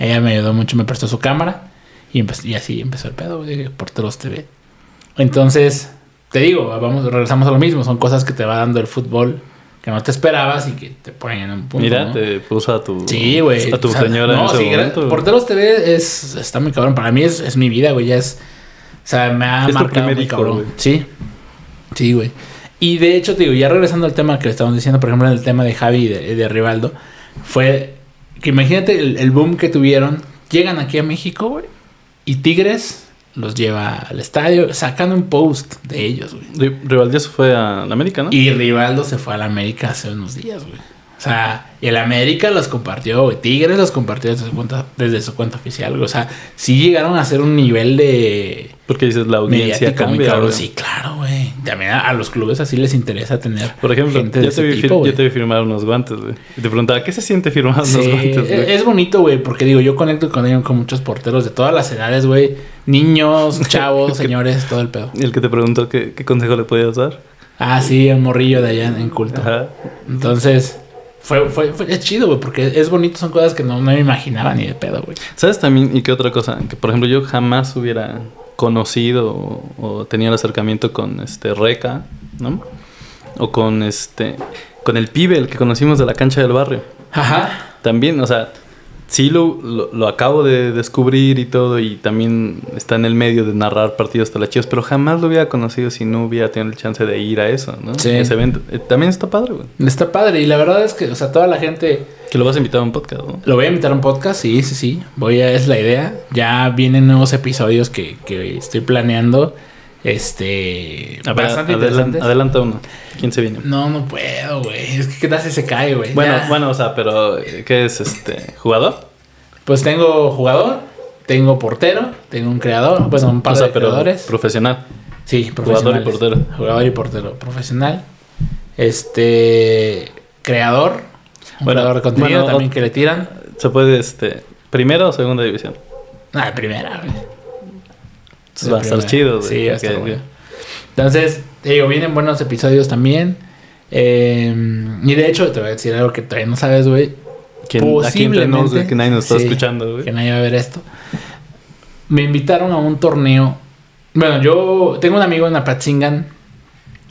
Ella me ayudó mucho, me prestó su cámara. Y, empe- y así empezó el pedo, güey, de Porteros TV. Entonces, te digo, vamos, regresamos a lo mismo. Son cosas que te va dando el fútbol que no te esperabas y que te ponen en un punto. Mira, ¿no? te puso a tu. Sí, güey. A tu O sea, señora no, en ese sí, momento. Porteros TV es, está muy cabrón. Para mí es, es mi vida, güey. Ya es. O sea, me ha Es marcado muy hijo, cabrón. Sí. Sí, güey. Y de hecho, te digo, ya regresando al tema que estábamos diciendo, por ejemplo, en el tema de Javi y de, de Rivaldo, fue que imagínate el, el boom que tuvieron. Llegan aquí a México, güey. Y Tigres los lleva al estadio, sacan un post de ellos, güey. Ri- Rivaldías fue a la América, ¿no? Y Rivaldo se fue a la América hace unos días, güey. O sea, y el América los compartió, güey. Tigres los compartió desde su cuenta, desde su cuenta oficial, güey. O sea, sí llegaron a ser un nivel de Porque dices la audiencia cambia. Sí, claro, güey. También a, a los clubes así les interesa tener. Por ejemplo, gente yo te, vi tipo, fir- güey. yo te vi firmar unos guantes, güey. Y te preguntaba, ¿qué se siente firmar unos guantes, güey? es, es bonito, güey, porque digo, yo conecto con ellos con muchos porteros de todas las edades, güey. Niños, <laughs> chavos, señores, todo el pedo. Y el que te preguntó qué, qué consejo le podías dar. Ah, sí, el morrillo de allá en culto. Ajá. Entonces, fue, fue, fue- es chido, güey, porque es bonito, son cosas que no, no me imaginaba ni de pedo, güey. ¿Sabes también? ¿Y qué otra cosa? Que por ejemplo yo jamás hubiera conocido o, o tenía el acercamiento con este Reca, ¿no? O con este con el pibe, el que conocimos de la cancha del barrio. Ajá. También, o sea, sí lo, lo, lo acabo de descubrir y todo, y también está en el medio de narrar partidos talachivos, pero jamás lo hubiera conocido si no hubiera tenido el chance de ir a eso, ¿no? Sí. Ese evento. Eh, también está padre, güey. Está padre. Y la verdad es que, o sea, toda la gente. Que lo vas a invitar a un podcast, ¿no? Lo voy a invitar a un podcast, sí, sí, sí. Voy a, es la idea. Ya vienen nuevos episodios que, que estoy planeando. Este. A ver, bastante adelan- interesantes. adelanta uno. ¿Quién se viene? No, no puedo, güey. Es que qué tal si se cae, güey. Bueno, Ya. bueno, o sea, pero eh, ¿qué es este? ¿Jugador? Pues tengo jugador, tengo portero, tengo un creador, pues un par o sea, de pero creadores. profesional. Sí, Jugador y portero. Jugador y portero profesional. Este. Creador. Un Bueno, creador de contenido bueno, también que le tiran. Se puede, este, primera o segunda división. Ah, primera, güey. Entonces va a estar chido, güey. Sí, va a estar bueno. Entonces, te digo, vienen buenos episodios también. Eh, y de hecho, te voy a decir algo que todavía no sabes, güey. ¿Quién, aquí entre nos, Posiblemente. que nadie nos está Sí, escuchando, güey. Que nadie va a ver esto. Me invitaron a un torneo. Bueno, yo tengo un amigo en Apatzingan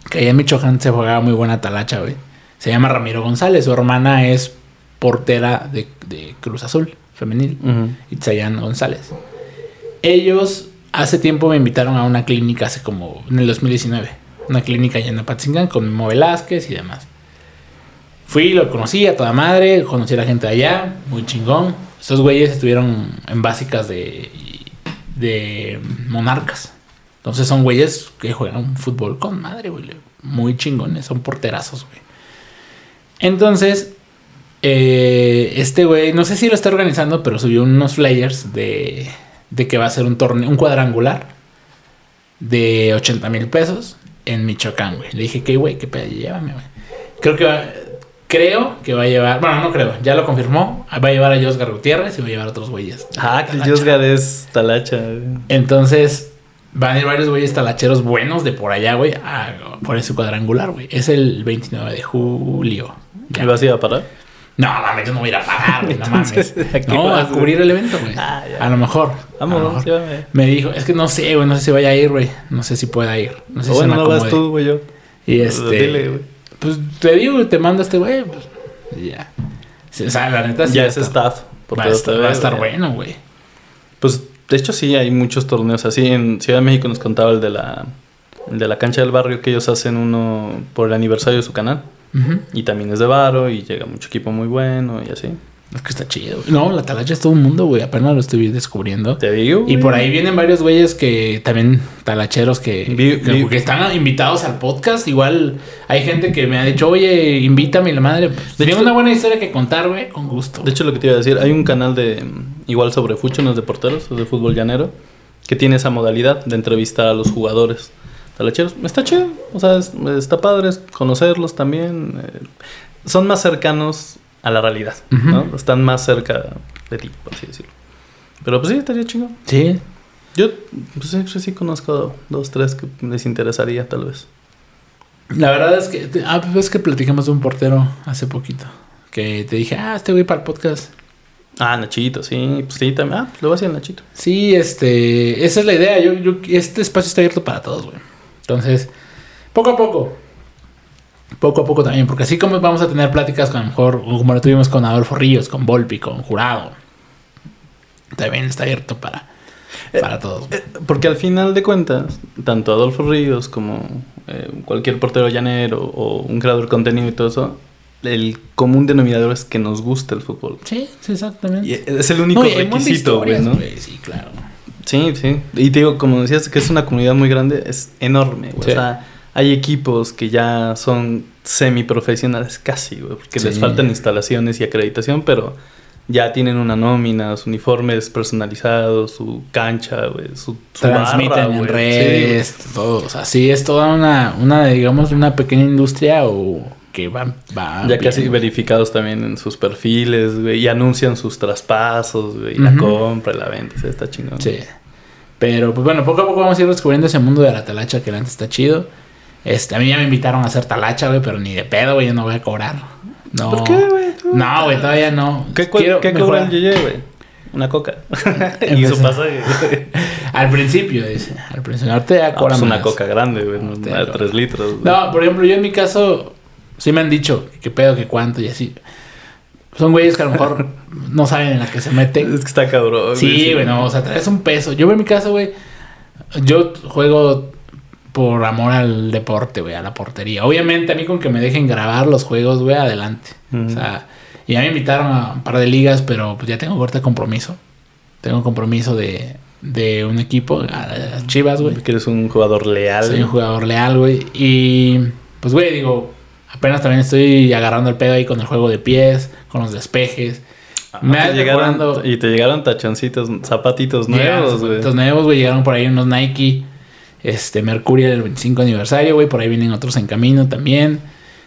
que allá en Michoacán se jugaba muy buena talacha, güey. Se llama Ramiro González. Su hermana es portera de, de Cruz Azul, femenil. Ujú. Itzayan González. Ellos hace tiempo me invitaron a una clínica, hace como en el 2019. Una clínica allá en Apatzingán con Memo Velázquez y demás. Fui, lo conocí a toda madre, conocí a la gente de allá, muy chingón. Esos güeyes estuvieron en básicas de, de monarcas. Entonces son güeyes que juegan fútbol con madre, güey. Muy chingones, son porterazos, güey. Entonces, eh, este güey, no sé si lo está organizando, pero subió unos flyers de, de que va a ser un torneo, un cuadrangular de 80 mil pesos en Michoacán, güey. Le dije, ¿qué, güey? ¿Qué pedo? Llévame, güey. Creo que va, creo que va a llevar, bueno, no creo, ya lo confirmó. Va a llevar a Josgar Gutiérrez y va a llevar a otros güeyes. Ah, que. Josgar es talacha. güey. Entonces, van a ir varios güeyes talacheros buenos de por allá, güey, a por ese cuadrangular, güey. Es el 29 de julio. ¿Y vas a ir a parar? No, mames, yo no voy a ir a pagar, güey, no <laughs> mames. ¿a qué No, a cubrir el evento, güey. Ah, a lo mejor. Vamos. Me dijo, es que no sé, güey, no sé si vaya a ir, güey. No sé si pueda ir. No sé O si bueno, no vas tú, güey, yo. Y este. Dile, güey. Pues te digo, te manda este güey, pues. ya. O sea, la neta sí Ya es staff. Va a estar, va a estar güey. bueno, güey. Pues, de hecho, sí, hay muchos torneos así. En Ciudad de México nos contaba el de la, el de la cancha del barrio que ellos hacen uno por el aniversario de su canal. Ujú. Y también es de varo y llega mucho equipo muy bueno y así. Es que está chido. güey. No, la talacha es todo un mundo, güey. Apenas lo estoy descubriendo. Te digo. Y güey. por ahí vienen varios güeyes que también talacheros que, Vi- que, vi- que están invitados al podcast. Igual hay gente que me ha dicho, oye, invítame y la madre. Pues, De hecho- una buena historia que contar, güey, con gusto. De hecho, lo que te iba a decir, hay un canal de igual sobre fucho, no es de porteros, es de fútbol llanero, que tiene esa modalidad de entrevistar a los jugadores talacheros. Está chido, o sea, es- está padre conocerlos también. eh, son más cercanos a la realidad. ¿no? Están más cerca de ti, por así decirlo. Pero pues sí, estaría chingón. sí. Yo pues, sí, sí, sí conozco dos, tres que les interesaría tal vez. La verdad es que, ah, pues es que platicamos de un portero hace poquito. Que te dije, ah, este güey para el podcast. Ah, Nachito, sí, pues sí, también. Ah, pues le voy a a Nachito. Sí, este, esa es la idea. Yo, yo, este espacio está abierto para todos, güey. Entonces, poco a poco. Poco a poco también, porque así como vamos a tener pláticas con a lo mejor, como lo tuvimos con Adolfo Ríos, con Volpi, con Jurado. También está abierto para, para todos. güey. Eh, Porque al final de cuentas, tanto Adolfo Ríos como eh, cualquier portero llanero o un creador de contenido y todo eso, el común denominador es que nos gusta el fútbol. Sí, sí, exactamente. Y es el único No, requisito, güey, ¿no? güey, Sí, claro. Sí, sí. Y te digo, como decías, que es una comunidad muy grande, es enorme, güey. Sí. O sea, hay equipos que ya son semiprofesionales casi, güey, porque les Sí. faltan instalaciones y acreditación, pero ya tienen una nómina, sus uniformes personalizados, su cancha, güey, su, su Transmiten barra, en güey. redes, todo. O sea, sí es toda una, una, digamos, una pequeña industria o que va, va Sí, ya casi verificados también en sus perfiles, güey, y anuncian sus traspasos, güey, la compra, y la venta, o sea, está chingón. Sí. Pero pues bueno, poco a poco vamos a ir descubriendo ese mundo de la talacha que antes está chido. Este, a mí ya me invitaron a hacer talacha, güey, pero ni de pedo, güey, yo no voy a cobrar. No. ¿Por qué, güey? No, güey, todavía no. ¿Qué, Quiero qué cobra el. Yeye, güey? Una coca. <laughs> y su pasaje. <laughs> Al principio, dice. Al principio. Ahorita ya No, cobra pues una más. coca grande, güey. ¿no? No. 3 litros. No, por ejemplo, yo en mi caso, sí me han dicho que pedo, que cuánto y así. Son güeyes que a lo mejor no saben en la que se meten. Es que está cabrón. Sí, güey, no, o sea, traes un peso. Yo en mi caso, güey, yo juego por amor al deporte, güey, a la portería. Obviamente, a mí con que me dejen grabar los juegos, güey, adelante. O sea, y ya me invitaron a un par de ligas, pero pues ya tengo ahorita compromiso. Tengo un compromiso de, de un equipo, a las Chivas, güey. Que eres un jugador leal. Soy un jugador leal, güey. Y pues, güey, digo, apenas también estoy agarrando el pedo ahí con el juego de pies, con los despejes. Ah, Me te ha llegaron, recordando- y te llegaron tachoncitos, zapatitos nuevos, güey. zapatos nuevos, güey. Llegaron por ahí unos Nike, este, Mercury del 25 aniversario, güey. Por ahí vienen otros en camino también.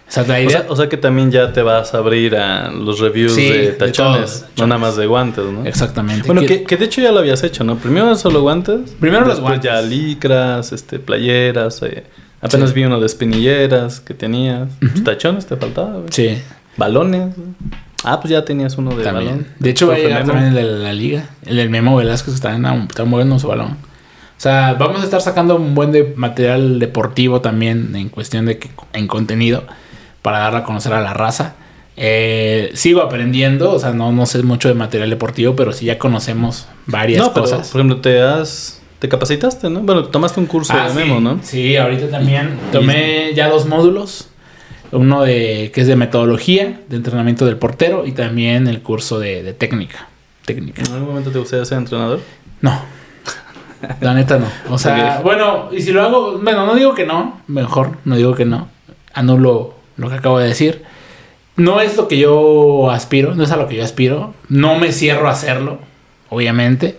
O sea, O idea... sea, o sea que también ya te vas a abrir a los reviews Sí, de de tachones, no nada más de guantes, ¿no? Exactamente. Bueno, Que- que, de hecho ya lo habías hecho, ¿no? Primero solo guantes. Primero los después ya guantes. licras, este, playeras. eh, apenas Sí. vi uno de espinilleras que tenías. Pues, tachones te faltaba, güey. Sí, Balones. Ah, pues ya tenías uno de también. balón. De hecho, va a llegar también el de la liga. El del Memo Velázquez está, en, está moviendo su balón. O sea, vamos a estar sacando un buen de material deportivo también en cuestión de que en contenido para darle a conocer a la raza. Eh, sigo aprendiendo, o sea, no, no sé mucho de material deportivo, pero sí ya conocemos varias No, pero, cosas. por ejemplo, te has... Te capacitaste, ¿no? Bueno, tomaste un curso Ah, de sí. memo, ¿no? Sí, ahorita también tomé ya dos módulos. Uno de que es de metodología, de entrenamiento del portero y también el curso de, de técnica. Técnica. ¿En algún momento te gustaría ser entrenador? No. La neta no. O sea, Ok. bueno, y si lo hago, bueno, no digo que no, mejor, no digo que no. Anulo lo que acabo de decir. No es lo que yo aspiro, no es a lo que yo aspiro. No me cierro a hacerlo, obviamente.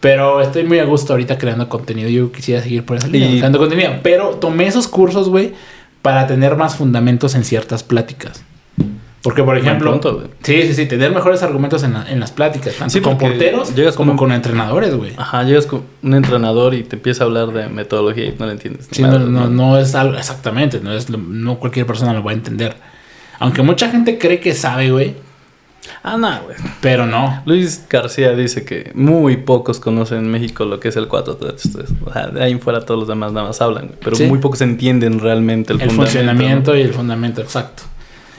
Pero estoy muy a gusto ahorita creando contenido. Yo quisiera seguir por esa línea, Y- creando contenido. Pero tomé esos cursos, güey, para tener más fundamentos en ciertas pláticas. Porque, por ejemplo, punto, sí, sí, sí, tener mejores argumentos en, la- en las pláticas, tanto Sí, con porteros llegas como con- con entrenadores, güey. Ajá, llegas con un entrenador y te empieza a hablar de metodología y no le entiendes. Sí, no, no, no es algo exactamente, no es lo- no cualquier persona lo va a entender. Aunque mucha gente cree que sabe, güey, Ah, no, güey. pero no. Luis García dice que muy pocos conocen en México lo que es el 4-3-3. O sea, de ahí en fuera todos los demás nada más hablan, güey. Pero Sí. muy pocos entienden realmente el, El, fundamento, funcionamiento ¿no? y el fundamento exacto.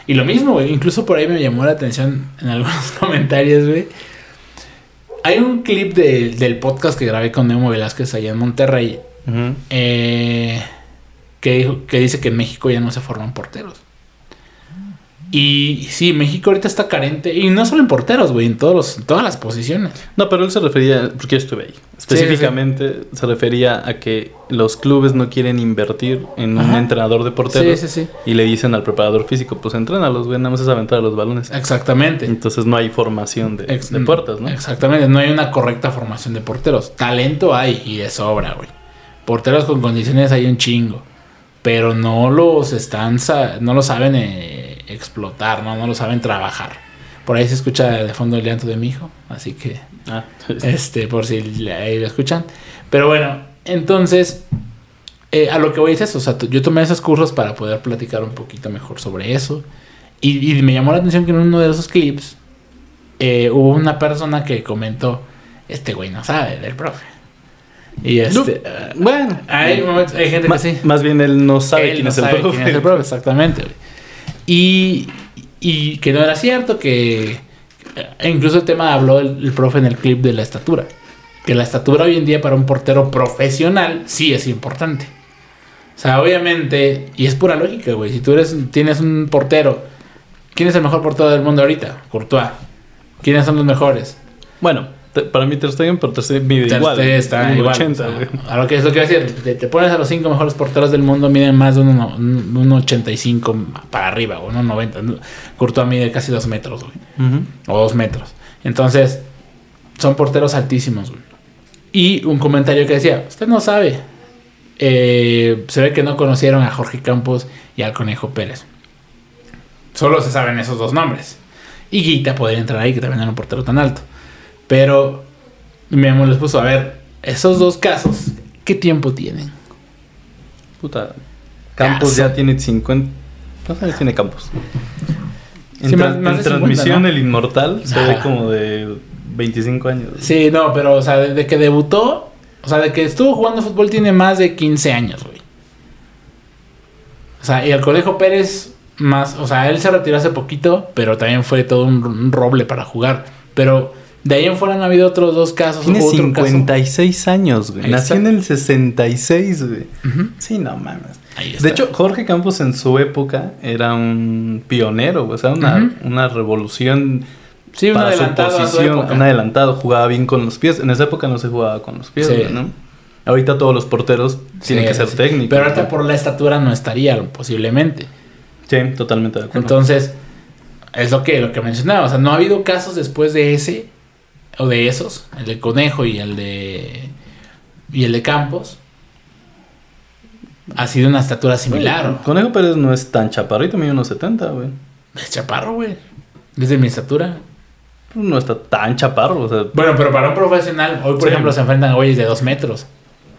Y lo mismo, güey, incluso por ahí me llamó la atención en algunos <laughs> comentarios, güey. Hay un clip de- del podcast que grabé con Memo Velázquez allá en Monterrey eh, que, dijo- que dice que en México ya no se forman porteros. Y sí, México ahorita está carente, y no solo en porteros, güey, en, todos los, en todas las posiciones. No, pero él se refería, porque yo estuve ahí. Específicamente se refería a que los clubes no quieren invertir en un entrenador de porteros. Sí, sí, sí. Y le dicen al preparador físico, pues entrénalos, güey, nada más es aventar los balones. Exactamente. Entonces no hay formación de, Ex- de puertas, ¿no? Exactamente, no hay una correcta formación de porteros. Talento hay y de sobra, güey. Porteros con condiciones hay un chingo. Pero no los están, no lo saben eh, explotar, ¿no? No lo saben trabajar. Por ahí se escucha de fondo el llanto de mi hijo, así que Ah, <laughs> este, por si ahí lo escuchan. Pero bueno, entonces, eh, a lo que voy es eso. O sea, yo tomé esos cursos para poder platicar un poquito mejor sobre eso. Y, y me llamó la atención que en uno de esos clips eh, hubo una persona que comentó: Este güey no sabe del profe. Y este. eh, bueno, hay, momentos- hay gente que sí. más bien él no sabe Él quién no es el sabe profe. quién es el profe, exactamente. güey. Y, y que no era cierto, que e incluso el tema habló el, profe en el clip de la estatura. Que la estatura hoy en día para un portero profesional sí es importante. O sea, obviamente, y es pura lógica, güey. Si tú eres, tienes un portero, ¿quién es el mejor portero del mundo ahorita? Courtois. ¿Quiénes son los mejores? Bueno, te- para mí Ter Stegen, pero Ter Stegen mide Ter igual. Está igual, 80, o sea, güey. a lo que es lo que voy a decir, te, te pones a los cinco mejores porteros del mundo, miden más de un, un, un 85 para arriba, o un 90. Courtois mide casi dos metros, güey, Ujú. o dos metros. Entonces, son porteros altísimos, güey. Y un comentario que decía, usted no sabe. Eh, se ve que no conocieron a Jorge Campos y al Conejo Pérez. Solo se saben esos dos nombres. Y Guita podría entrar ahí, que también era un portero tan alto. Pero mi amor les puso, a ver, esos dos casos, ¿qué tiempo tienen? Puta. Campos Ya, ya tiene 50. ¿Cuántos años tiene Campos? En, Sí, tra- más- más en de 50, transmisión, ¿no? el inmortal se ve como de 25 años. Sí, no, pero, o sea, desde que debutó, o sea, de que estuvo jugando fútbol tiene más de 15 años, güey. O sea, y el Conejo Pérez, más, o sea, él se retiró hace poquito, pero también fue todo un, un roble para jugar. Pero de ahí en fuera han habido otros dos casos. Tiene otro caso. 56 años, güey. Ahí Nació está. en el 66, güey. Ujú. Sí, no mames. Ahí está. De hecho, Jorge Campos en su época era un pionero, güey. O sea, una, una revolución sí, un para su adelantado a su posición. época. Un adelantado, jugaba bien con los pies. En esa época no se jugaba con los pies, Sí. güey, ¿no? Ahorita todos los porteros tienen Sí, que ser sí. técnicos. Pero ahorita por la estatura no estaría, posiblemente. Sí, totalmente de acuerdo. Entonces, es lo que, lo que mencionaba. O sea, no ha habido casos después de ese, o de esos, el de Conejo y el de. y el de Campos. Ha sido una estatura similar. Conejo Pérez no es tan chaparrito, mide unos 70, güey. Es chaparro, güey. Desde mi estatura. No está tan chaparro, o sea. Bueno, pero para un profesional, hoy por Sí. ejemplo se enfrentan a güeyes de dos metros.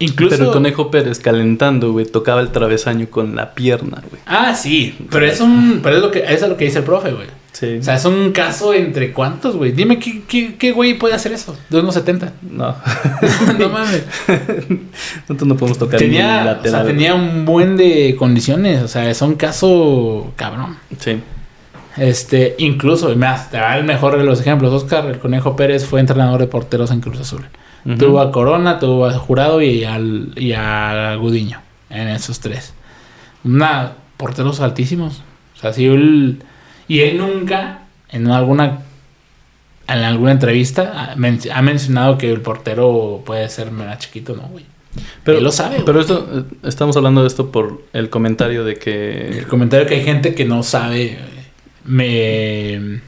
Incluso. Pero el Conejo Pérez calentando, güey, tocaba el travesaño con la pierna, güey. Ah, sí. Pero es un. Pero es lo que, eso es lo que dice el profe, güey. Sí. O sea, es un caso entre cuántos, güey. Dime qué, qué, qué güey puede hacer eso. De unos 70. no. <laughs> no mames. <laughs> Nosotros no podemos tocar Tenía, el o lateral. sea, tenía un buen de condiciones. O sea, es un caso cabrón. Sí. Este, incluso, más, te va el mejor de los ejemplos. Oscar, el Conejo Pérez, fue entrenador de porteros en Cruz Azul. Tuvo a Corona, tuvo a Jurado y, al, y a Gudiño. En esos tres. Una, porteros altísimos. O sea, él- y él nunca, en alguna, en alguna entrevista, ha, men- ha mencionado que el portero puede ser más chiquito, ¿no, güey? Pero, Él lo sabe, güey. Pero esto, eh, estamos hablando de esto por el comentario de que. El comentario que hay gente que no sabe, me,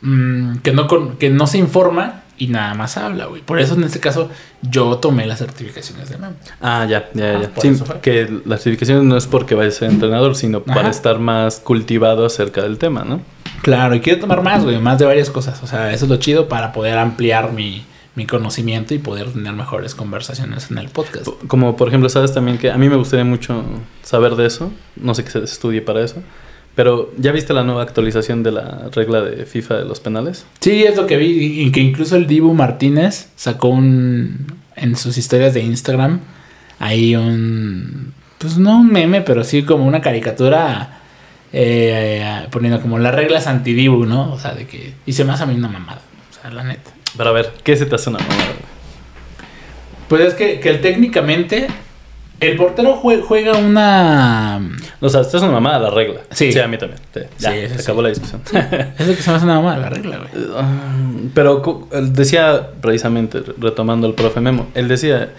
mm, que no con- que no se informa y nada más habla, güey. Por eso en este caso yo tomé las certificaciones de Memo. Ah, ya, ya, Ah, ya. Sí, que la certificación no es porque vaya a ser entrenador, sino Ajá. para estar más cultivado acerca del tema, ¿no? Claro, y quiero tomar más, güey, más de varias cosas. O sea, eso es lo chido para poder ampliar mi, mi conocimiento y poder tener mejores conversaciones en el podcast. Como por ejemplo, sabes también que a mí me gustaría mucho saber de eso. No sé que se estudie para eso. Pero, ¿ya viste la nueva actualización de la regla de FIFA de los penales? Sí, es lo que vi, y que incluso el Dibu Martínez sacó un en sus historias de Instagram ahí un pues no un meme, pero sí como una caricatura eh, poniendo como las reglas anti Dibu, ¿no? O sea, de que y se me hace a mí una mamada, o sea, la neta. Para ver, ¿qué se te hace una mamada? Pues es que, que él técnicamente el portero jue- juega una O sea, esto es una mamada la regla. Sí. a mí también. Sí, ya, Sí, se sí. acabó la discusión. es lo que se me hace una mamada la <laughs> regla, güey. Ah, Pero decía precisamente, retomando al profe Memo, él decía,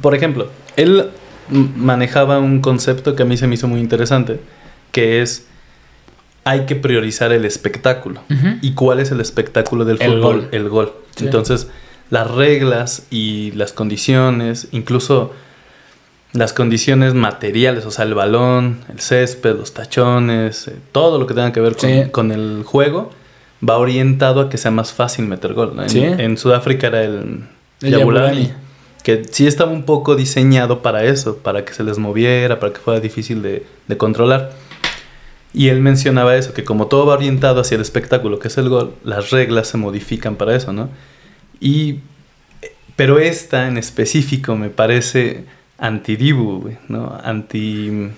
por ejemplo, él manejaba un concepto que a mí se me hizo muy interesante, que es hay que priorizar el espectáculo. ¿Y cuál es el espectáculo del El fútbol? gol. El gol. Sí. Entonces, las reglas y las condiciones, incluso las condiciones materiales, o sea, el balón, el césped, los tachones, eh, todo lo que tenga que ver con, Sí. con el juego, va orientado a que sea más fácil meter gol. ¿no? En, Sí. en Sudáfrica era el, El Yabulani, Yabulani. que sí estaba un poco diseñado para eso, para que se les moviera, para que fuera difícil de, de controlar. Y él mencionaba eso, que como todo va orientado hacia el espectáculo, que es el gol, las reglas se modifican para eso, ¿no? Y, pero esta en específico me parece anti-Dibu, güey, ¿no? Anti...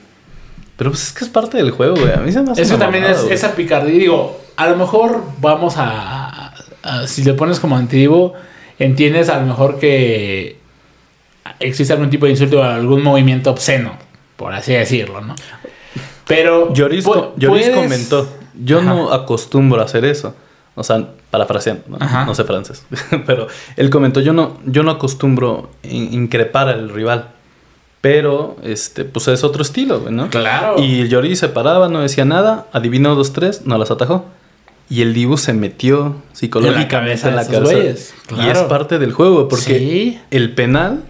Pero pues es que es parte del juego, güey. A mí se me hace Eso también mamada, es güey. esa picardía. Digo, a lo mejor vamos a, a- Si le pones como antiguo, entiendes a lo mejor que existe algún tipo de insulto o algún movimiento obsceno, por así decirlo, ¿no? Pero. Lloris, puedes- comentó, yo Ajá. no acostumbro a hacer eso. O sea, parafraseando, ¿no? No sé francés. <laughs> Pero él comentó, yo no, yo no acostumbro in- increpar al rival. Pero, este, pues es otro estilo, güey, ¿no? Claro. Y Lloris se paraba, no decía nada, adivinó dos, tres, no las atajó. Y el Dibu se metió psicológicamente cabeza en la de esos cabeza. güeyes, Y claro. es parte del juego, porque Sí. el penal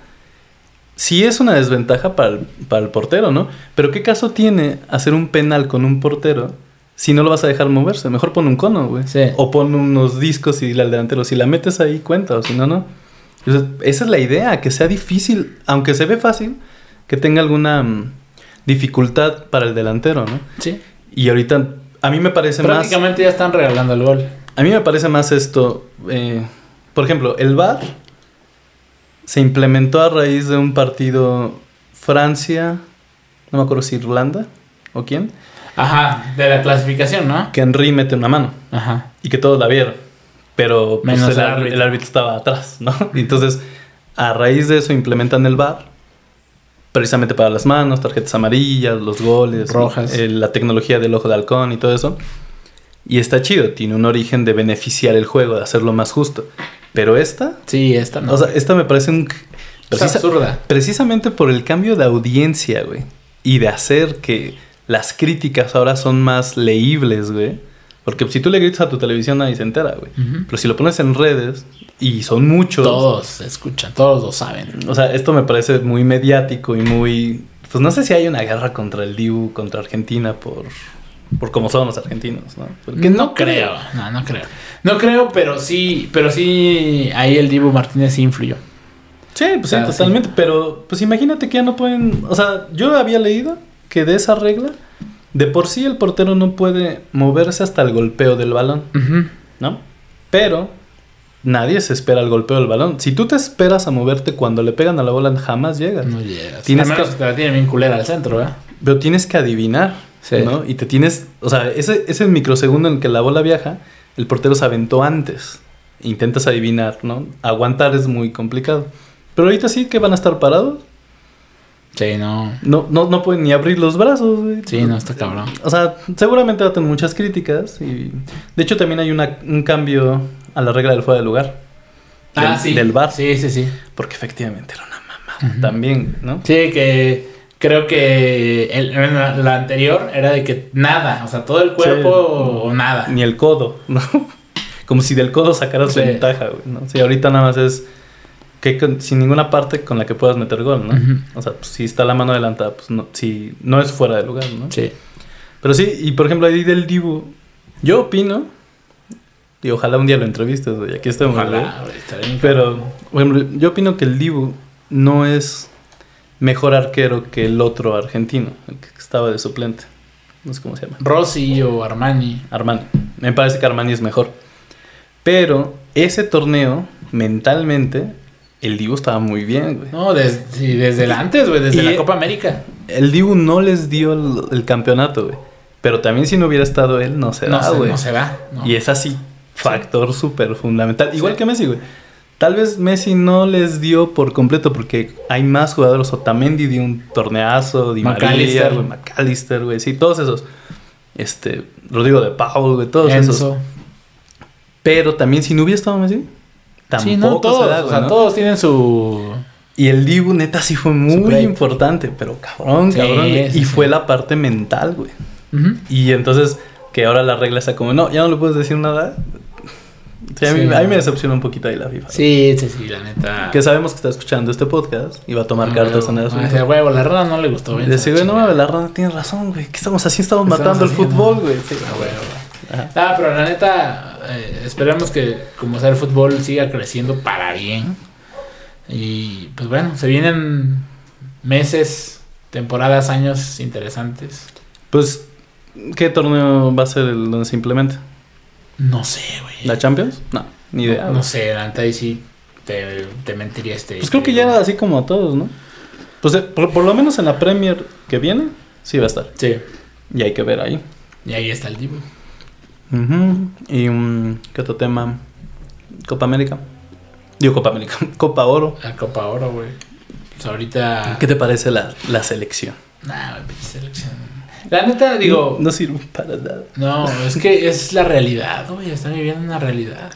sí es una desventaja para el, para el portero, ¿no? Pero ¿qué caso tiene hacer un penal con un portero si no lo vas a dejar moverse? Mejor pon un cono, güey. Sí. O pon unos discos y al delantero. Si la metes ahí, cuenta, o si no, no. Esa es la idea, que sea difícil, aunque se ve fácil, que tenga alguna mm, dificultad para el delantero, ¿no? Sí. Y ahorita, a mí me parece más... Prácticamente ya están regalando el gol. A mí me parece más esto, eh, por ejemplo, el VAR se implementó a raíz de un partido Francia, no me acuerdo si Irlanda o quién, Ajá, de la clasificación, ¿no? que Henry mete una mano Ajá. y que todos la vieron. Pero pues, Menos el, árbitro. el árbitro estaba atrás, ¿no? Y <laughs> Entonces, a raíz de eso implementan el VAR, precisamente para las manos, tarjetas amarillas, los goles, Rojas. eh, la tecnología del ojo de halcón y todo eso. Y está chido, tiene un origen de beneficiar el juego, de hacerlo más justo. Pero esta, Sí, esta no. o sea, esta me parece un... es absurda. Precisamente por el cambio de audiencia, güey. Y de hacer que las críticas ahora son más leíbles, güey. Porque si tú le gritas a tu televisión nadie se entera, güey. Pero si lo pones en redes y son muchos... Todos escuchan, todos lo saben. O sea, esto me parece muy mediático y muy... Pues no sé si hay una guerra contra el Dibu, contra Argentina por... Por cómo son los argentinos, ¿no? Porque no creo, no, no creo. No creo, pero sí, pero sí, ahí el Dibu Martínez sí influyó. Sí, pues sí, totalmente. Pero pues imagínate que ya no pueden. O sea, yo había leído que de esa regla, de por sí el portero no puede moverse hasta el golpeo del balón, ¿no? Pero nadie se espera al golpeo del balón. Si tú te esperas a moverte cuando le pegan a la bola, jamás llegas. No llegas. Tienes que- te la tienen bien culera al centro, ¿eh? Pero tienes que adivinar, Sí. ¿no? Y te tienes. O sea, ese, ese microsegundo en que la bola viaja, el portero se aventó antes. Intentas adivinar, ¿no? Aguantar es muy complicado. Pero ahorita sí que van a estar parados. Sí, no. No, no, no pueden ni abrir los brazos, güey. Sí, no, está cabrón. O sea, seguramente va a tener muchas críticas. Y de hecho, también hay una, un cambio a la regla del fuera de lugar. Ah, Del- sí. Del bar. Sí, sí, sí. Porque efectivamente era una mamada también, ¿no? Sí, que creo que el- en la, la anterior era de que nada, o sea, todo el cuerpo o nada. Ni el codo, ¿no? <laughs> Como si del codo sacaras Sí. ventaja, güey, ¿no? Sí, ahorita nada más es que con- sin ninguna parte con la que puedas meter gol, ¿no? Ujú. O sea, pues, si está la mano adelantada, pues no, si no es fuera de lugar, ¿no? Sí. Pero sí, y por ejemplo, ahí del Dibu, yo opino, y ojalá un día lo entrevistes, güey, aquí estemos, güey. Ojalá, güey, Pero, por ejemplo, yo opino que el Dibu no es mejor arquero que el otro argentino, el que estaba de suplente. No sé cómo se llama. Rossi o Armani. Armani. Me parece que Armani es mejor. Pero ese torneo, mentalmente, el Dibu estaba muy bien, güey. No, desde, sí, desde el antes, güey, desde Y- la Copa América. El Dibu no les dio el, el campeonato, güey. Pero también si no hubiera estado él, no se No, da, güey. no se da. no. Y es así, factor súper fundamental. Igual Sí. que Messi, güey. Tal vez Messi no les dio por completo porque hay más jugadores. Otamendi dio un torneazo, Di María, McAllister. güey, McAllister, güey. Sí, todos esos. Este, Rodrigo de Paul, güey, todos esos. Pero también si no hubiera estado Messi, tampoco Sí, no, todos. se da, o sea, ¿no? todos tienen su. Y el Dibu, neta, sí fue muy importante, pero cabrón, Sí, cabrón. sí, y fue la parte mental, güey. Y entonces, que ahora la regla está como, no, ya no le puedes decir nada. Sí, a, mí, Sí. a mí me decepciona un poquito ahí la FIFA. Sí, sí, sí, la neta. Que sabemos que está escuchando este podcast y va a tomar Ah, cartas en el Ah, asunto. huevo, la rana no le gustó. Bien, esa güey, no mames, la rana tiene razón, güey. ¿Qué estamos así? Estamos ¿Qué matando el fútbol, güey. Sí. Ah, pero la neta, eh, esperemos que como sea el fútbol siga creciendo para bien. Y pues bueno, se vienen meses, temporadas, años interesantes. Pues, ¿qué torneo va a ser el donde se implemente? No sé, güey. ¿La Champions? No, ni idea. No, sé, neta ahí sí te, te mentiría este. Pues creo que ya era así como a todos, ¿no? Pues eh, por, por lo menos en la Premier que viene, sí va a estar. Sí, Y hay que ver ahí. y ahí está el Ujú. Y um, ¿qué otro tema? Copa América. Digo Copa América. <laughs> Copa Oro. La Copa Oro, güey. Pues ahorita. ¿Qué te parece la, la selección? Nah, pinche selección. La neta, digo. No, no sirve para nada. No, es que es la realidad, güey. Están viviendo una realidad.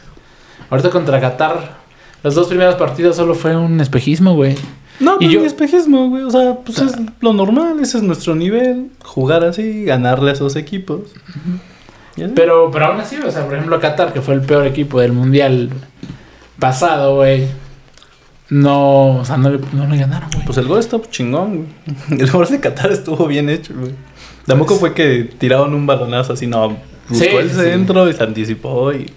Ahorita contra Qatar, los dos primeros partidos solo fue un espejismo, güey. No, Y yo- espejismo, güey. O sea, pues O es lo normal. Ese es nuestro nivel. Jugar así, ganarle a esos equipos. Así. Pero, pero aún así, o sea, por ejemplo, Qatar, que fue el peor equipo del mundial pasado, güey. No, o sea, no le, no le ganaron, güey. Pues el gol estuvo chingón, güey. <laughs> El gol de Qatar estuvo bien hecho, güey. Tampoco fue que tiraron un balonazo así, no. Buscó Sí, el sí. centro y se anticipó y.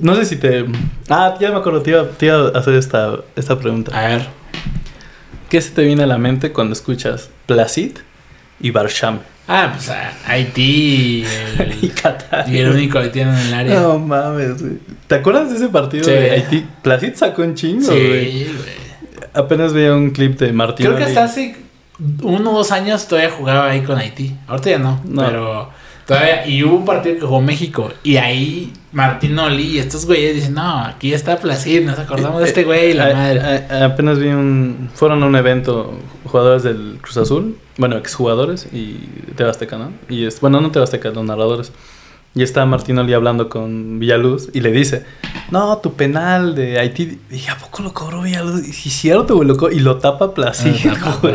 No sé si te. Ah, ya me acuerdo, te iba, te iba a hacer esta, esta pregunta. A ver. ¿Qué se te viene a la mente cuando escuchas Placid y Barsham. Ah, pues a Haití el- <laughs> Y Qatar. y el único que tienen en el área. No mames, güey. ¿Te acuerdas de ese partido Sí. de Haití? Placid sacó un chingo, güey. sí, güey. Apenas veía un clip de Martín. Creo que hasta hace uno o dos años todavía jugaba ahí con Haití. Ahorita ya no, No. pero todavía. Y hubo un partido que jugó México. Y ahí Martín Oli y estos güeyes dicen: No, aquí está Placid, nos acordamos de este güey y la Eh, madre. eh, eh, apenas vi un. Fueron a un evento jugadores del Cruz Azul. Bueno, exjugadores y Tebasteca, ¿no? Y es, bueno, no Tebasteca, los narradores. Y está Martín Oli hablando con Villaluz y le dice: No, tu penal de Haití. Y ¿a poco lo cobró Villaluz? Y sí, cierto, güey, Y lo tapa Placid, <laughs> güey.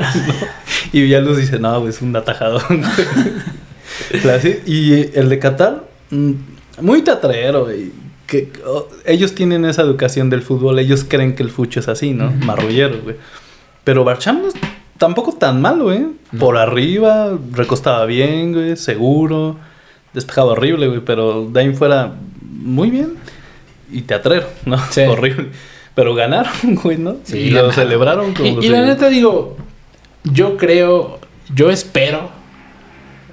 Y Villaluz dice: No, güey, es un <laughs> atajador. Placid. Y el de Qatar, mm, muy tatrero, güey. Que, oh, ellos tienen esa educación del fútbol, ellos creen que el fucho es así, ¿no? Marrullero, güey. Pero Barcham no es tampoco tan malo. No. Por arriba, recostaba bien, güey, seguro. Despejaba horrible, güey, pero de ahí fuera, muy bien. Y teatrero, ¿no? <laughs> Sí. Horrible. Pero ganaron, güey, ¿no? Sí, y lo celebraron como Y, y la neta digo, yo creo, yo espero,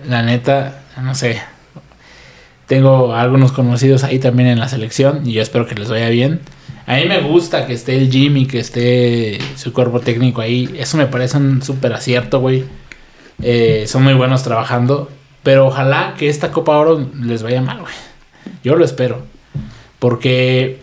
la neta, no sé, tengo algunos conocidos ahí también en la selección y yo espero que les vaya bien. A mí me gusta que esté el Jimmy, que esté su cuerpo técnico ahí. Eso me parece un súper acierto, güey. Eh, son muy buenos trabajando. Pero ojalá que esta Copa Oro les vaya mal, güey. Yo lo espero. Porque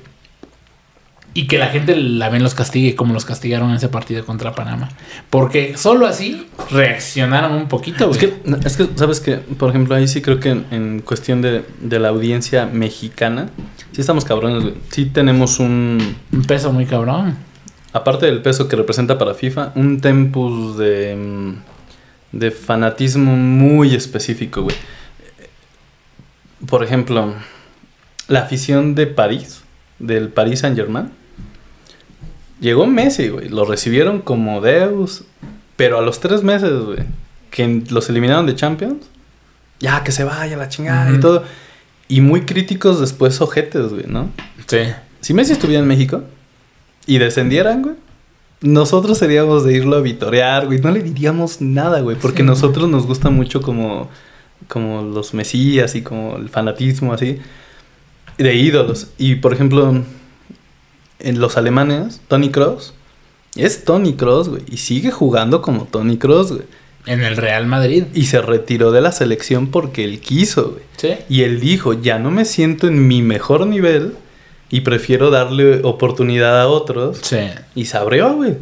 y que la gente también los castigue como los castigaron en ese partido contra Panamá. Porque solo así reaccionaron un poquito, Es que, es que, ¿sabes que Por ejemplo, ahí sí creo que en, en cuestión de, de la audiencia mexicana, sí estamos cabrones, güey. Sí tenemos un, Un peso muy cabrón. aparte del peso que representa para FIFA, un tempus de, mm, de fanatismo muy específico, güey. Por ejemplo, la afición de París, del Paris Saint Germain, llegó Messi, güey. Lo recibieron como Deus, pero a los tres meses, güey, que los eliminaron de Champions, ya que se vaya la chingada y todo. Y muy críticos después ojetes, güey, ¿no? Sí. Si Messi estuviera en México y descendieran, güey, nosotros seríamos de irlo a vitorear, güey. No le diríamos nada, güey, porque Sí. nosotros nos gusta mucho como, como los mesías y como el fanatismo así de ídolos. Y por ejemplo, en los alemanes, Tony Cross es Tony Cross, güey, y sigue jugando como Tony Cross, güey. En el Real Madrid. Y se retiró de la selección porque él quiso, güey. Sí. Y él dijo, ya no me siento en mi mejor nivel y prefiero darle oportunidad a otros. Sí. Y se abrió, güey.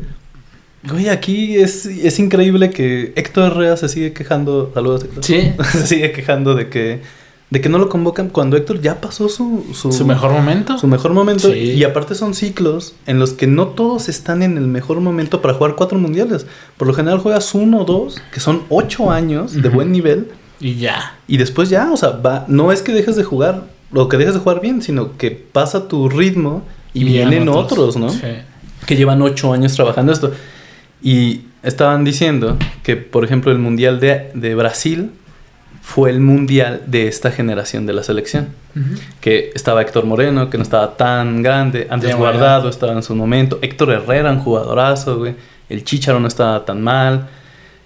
Güey, aquí es, es increíble que Héctor Herrera se sigue quejando. Saludos, Héctor. Sí. <laughs> se sigue quejando de que, de que no lo convocan cuando Héctor ya pasó su, su, Su mejor momento. su mejor momento. Sí. Y aparte son ciclos en los que no todos están en el mejor momento para jugar cuatro mundiales. Por lo general juegas uno o dos, que son ocho años de Ujú. buen nivel. Y ya. Y después ya, o sea, va, no es que dejes de jugar, o que dejes de jugar bien, sino que pasa tu ritmo y, llegan vienen otros, ¿no? Sí. Que llevan ocho años trabajando esto. Y estaban diciendo que, por ejemplo, el Mundial de, de Brasil fue el Mundial de esta generación de la selección. Que estaba Héctor Moreno, que no estaba tan grande. Antes Guardado estaba en su momento. Héctor Herrera, un jugadorazo, güey. El Chicharo no estaba tan mal.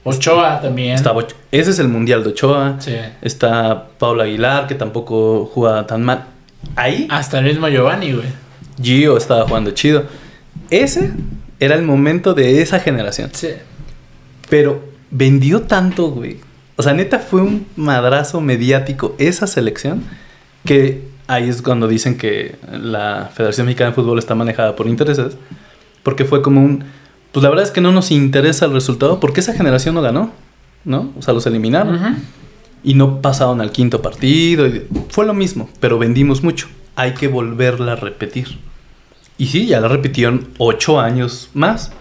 Ochoa también. Estaba Ese es el Mundial de Ochoa. Sí. Está Pablo Aguilar, que tampoco jugaba tan mal. Ahí Hasta el mismo Giovanni, güey. Gio estaba jugando chido. Ese era el momento de esa generación. Sí. Pero vendió tanto, güey. O sea, neta fue un madrazo mediático esa selección que ahí es cuando dicen que la Federación Mexicana de Fútbol está manejada por intereses. Porque fue como un... Pues la verdad es que no nos interesa el resultado porque esa generación no ganó, ¿no? O sea, los eliminaron. Y no pasaron al quinto partido. y fue lo mismo, pero vendimos mucho. Hay que volverla a repetir. Y sí, ya la repitieron ocho años más.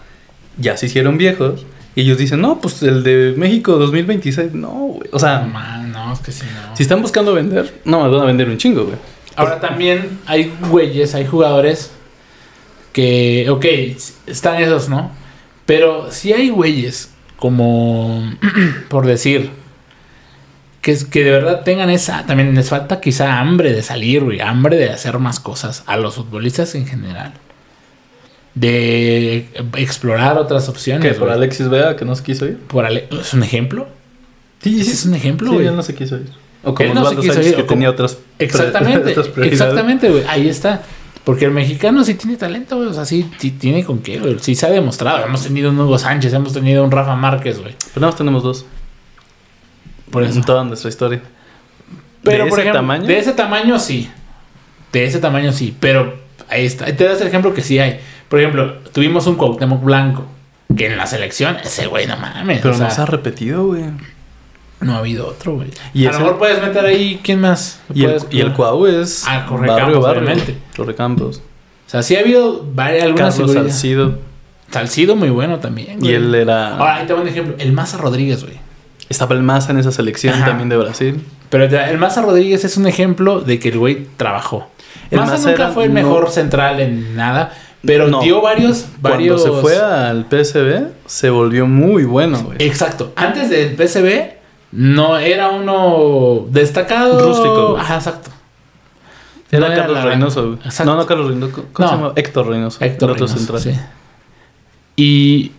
Ya se hicieron viejos. Y ellos dicen, no, pues el de México 2026. No, güey. O sea, No, man, no, es que sí, no. si están buscando vender, no, me van a vender un chingo, güey. Ahora también hay güeyes, hay jugadores que, ok, están esos, ¿no? Pero si hay güeyes como, <clears throat> por decir, que, es- que de verdad tengan esa, también les falta quizá hambre de salir, güey, hambre de hacer más cosas a los futbolistas en general. De explorar otras opciones. Que por. Alexis Vega, que no se quiso ir. Por Ale- ¿Es un ejemplo? Sí, sí. es un ejemplo, Sí, él no se quiso ir. O como Él no se quiso ir, que como- tenía otras Exactamente, <laughs> otras exactamente, güey. Ahí está. Porque el mexicano sí tiene talento, güey. O sea, sí, sí tiene con qué, güey. Sí se ha demostrado. Hemos tenido un Hugo Sánchez, hemos tenido un Rafa Márquez, güey. Pero nada más tenemos dos. Por eso. En toda nuestra historia. Pero, ¿De por ese ejemplo, tamaño? De ese tamaño sí. De ese tamaño sí. Pero ahí está. Te das el ejemplo que sí hay. Por ejemplo, tuvimos un Cuauhtémoc Blanco. Que en la selección, ese güey, no mames. Pero o sea, no se ha repetido, güey. no ha habido otro, güey. Y a lo mejor puedes meter ahí, ¿quién más? Y el, y el Cuau es Ah, Corre barrio, Campos, barrio. obviamente. Corre Campos. O sea, sí ha habido varias, algunas Carlos. Salcido. Salcido muy bueno también, güey. Y él era... Ahora, ahí te voy a un ejemplo. El Maza Rodríguez, güey. Estaba el Maza en esa selección Ajá. también de Brasil. Pero el Maza Rodríguez es un ejemplo de que el güey trabajó. El Maza Maza nunca era- fue el no- mejor central en nada, pero No. dio varios, varios... Cuando se fue al PSV, se volvió muy bueno, güey. Exacto. Antes del PSV, no era uno destacado. Rústico, güey. Ajá, exacto. Era no era Carlos la- Reynoso, güey. Exacto. No, no Carlos Reynoso. ¿Cómo No. se llama? Héctor Reynoso. Héctor Reynoso, central. sí. Y...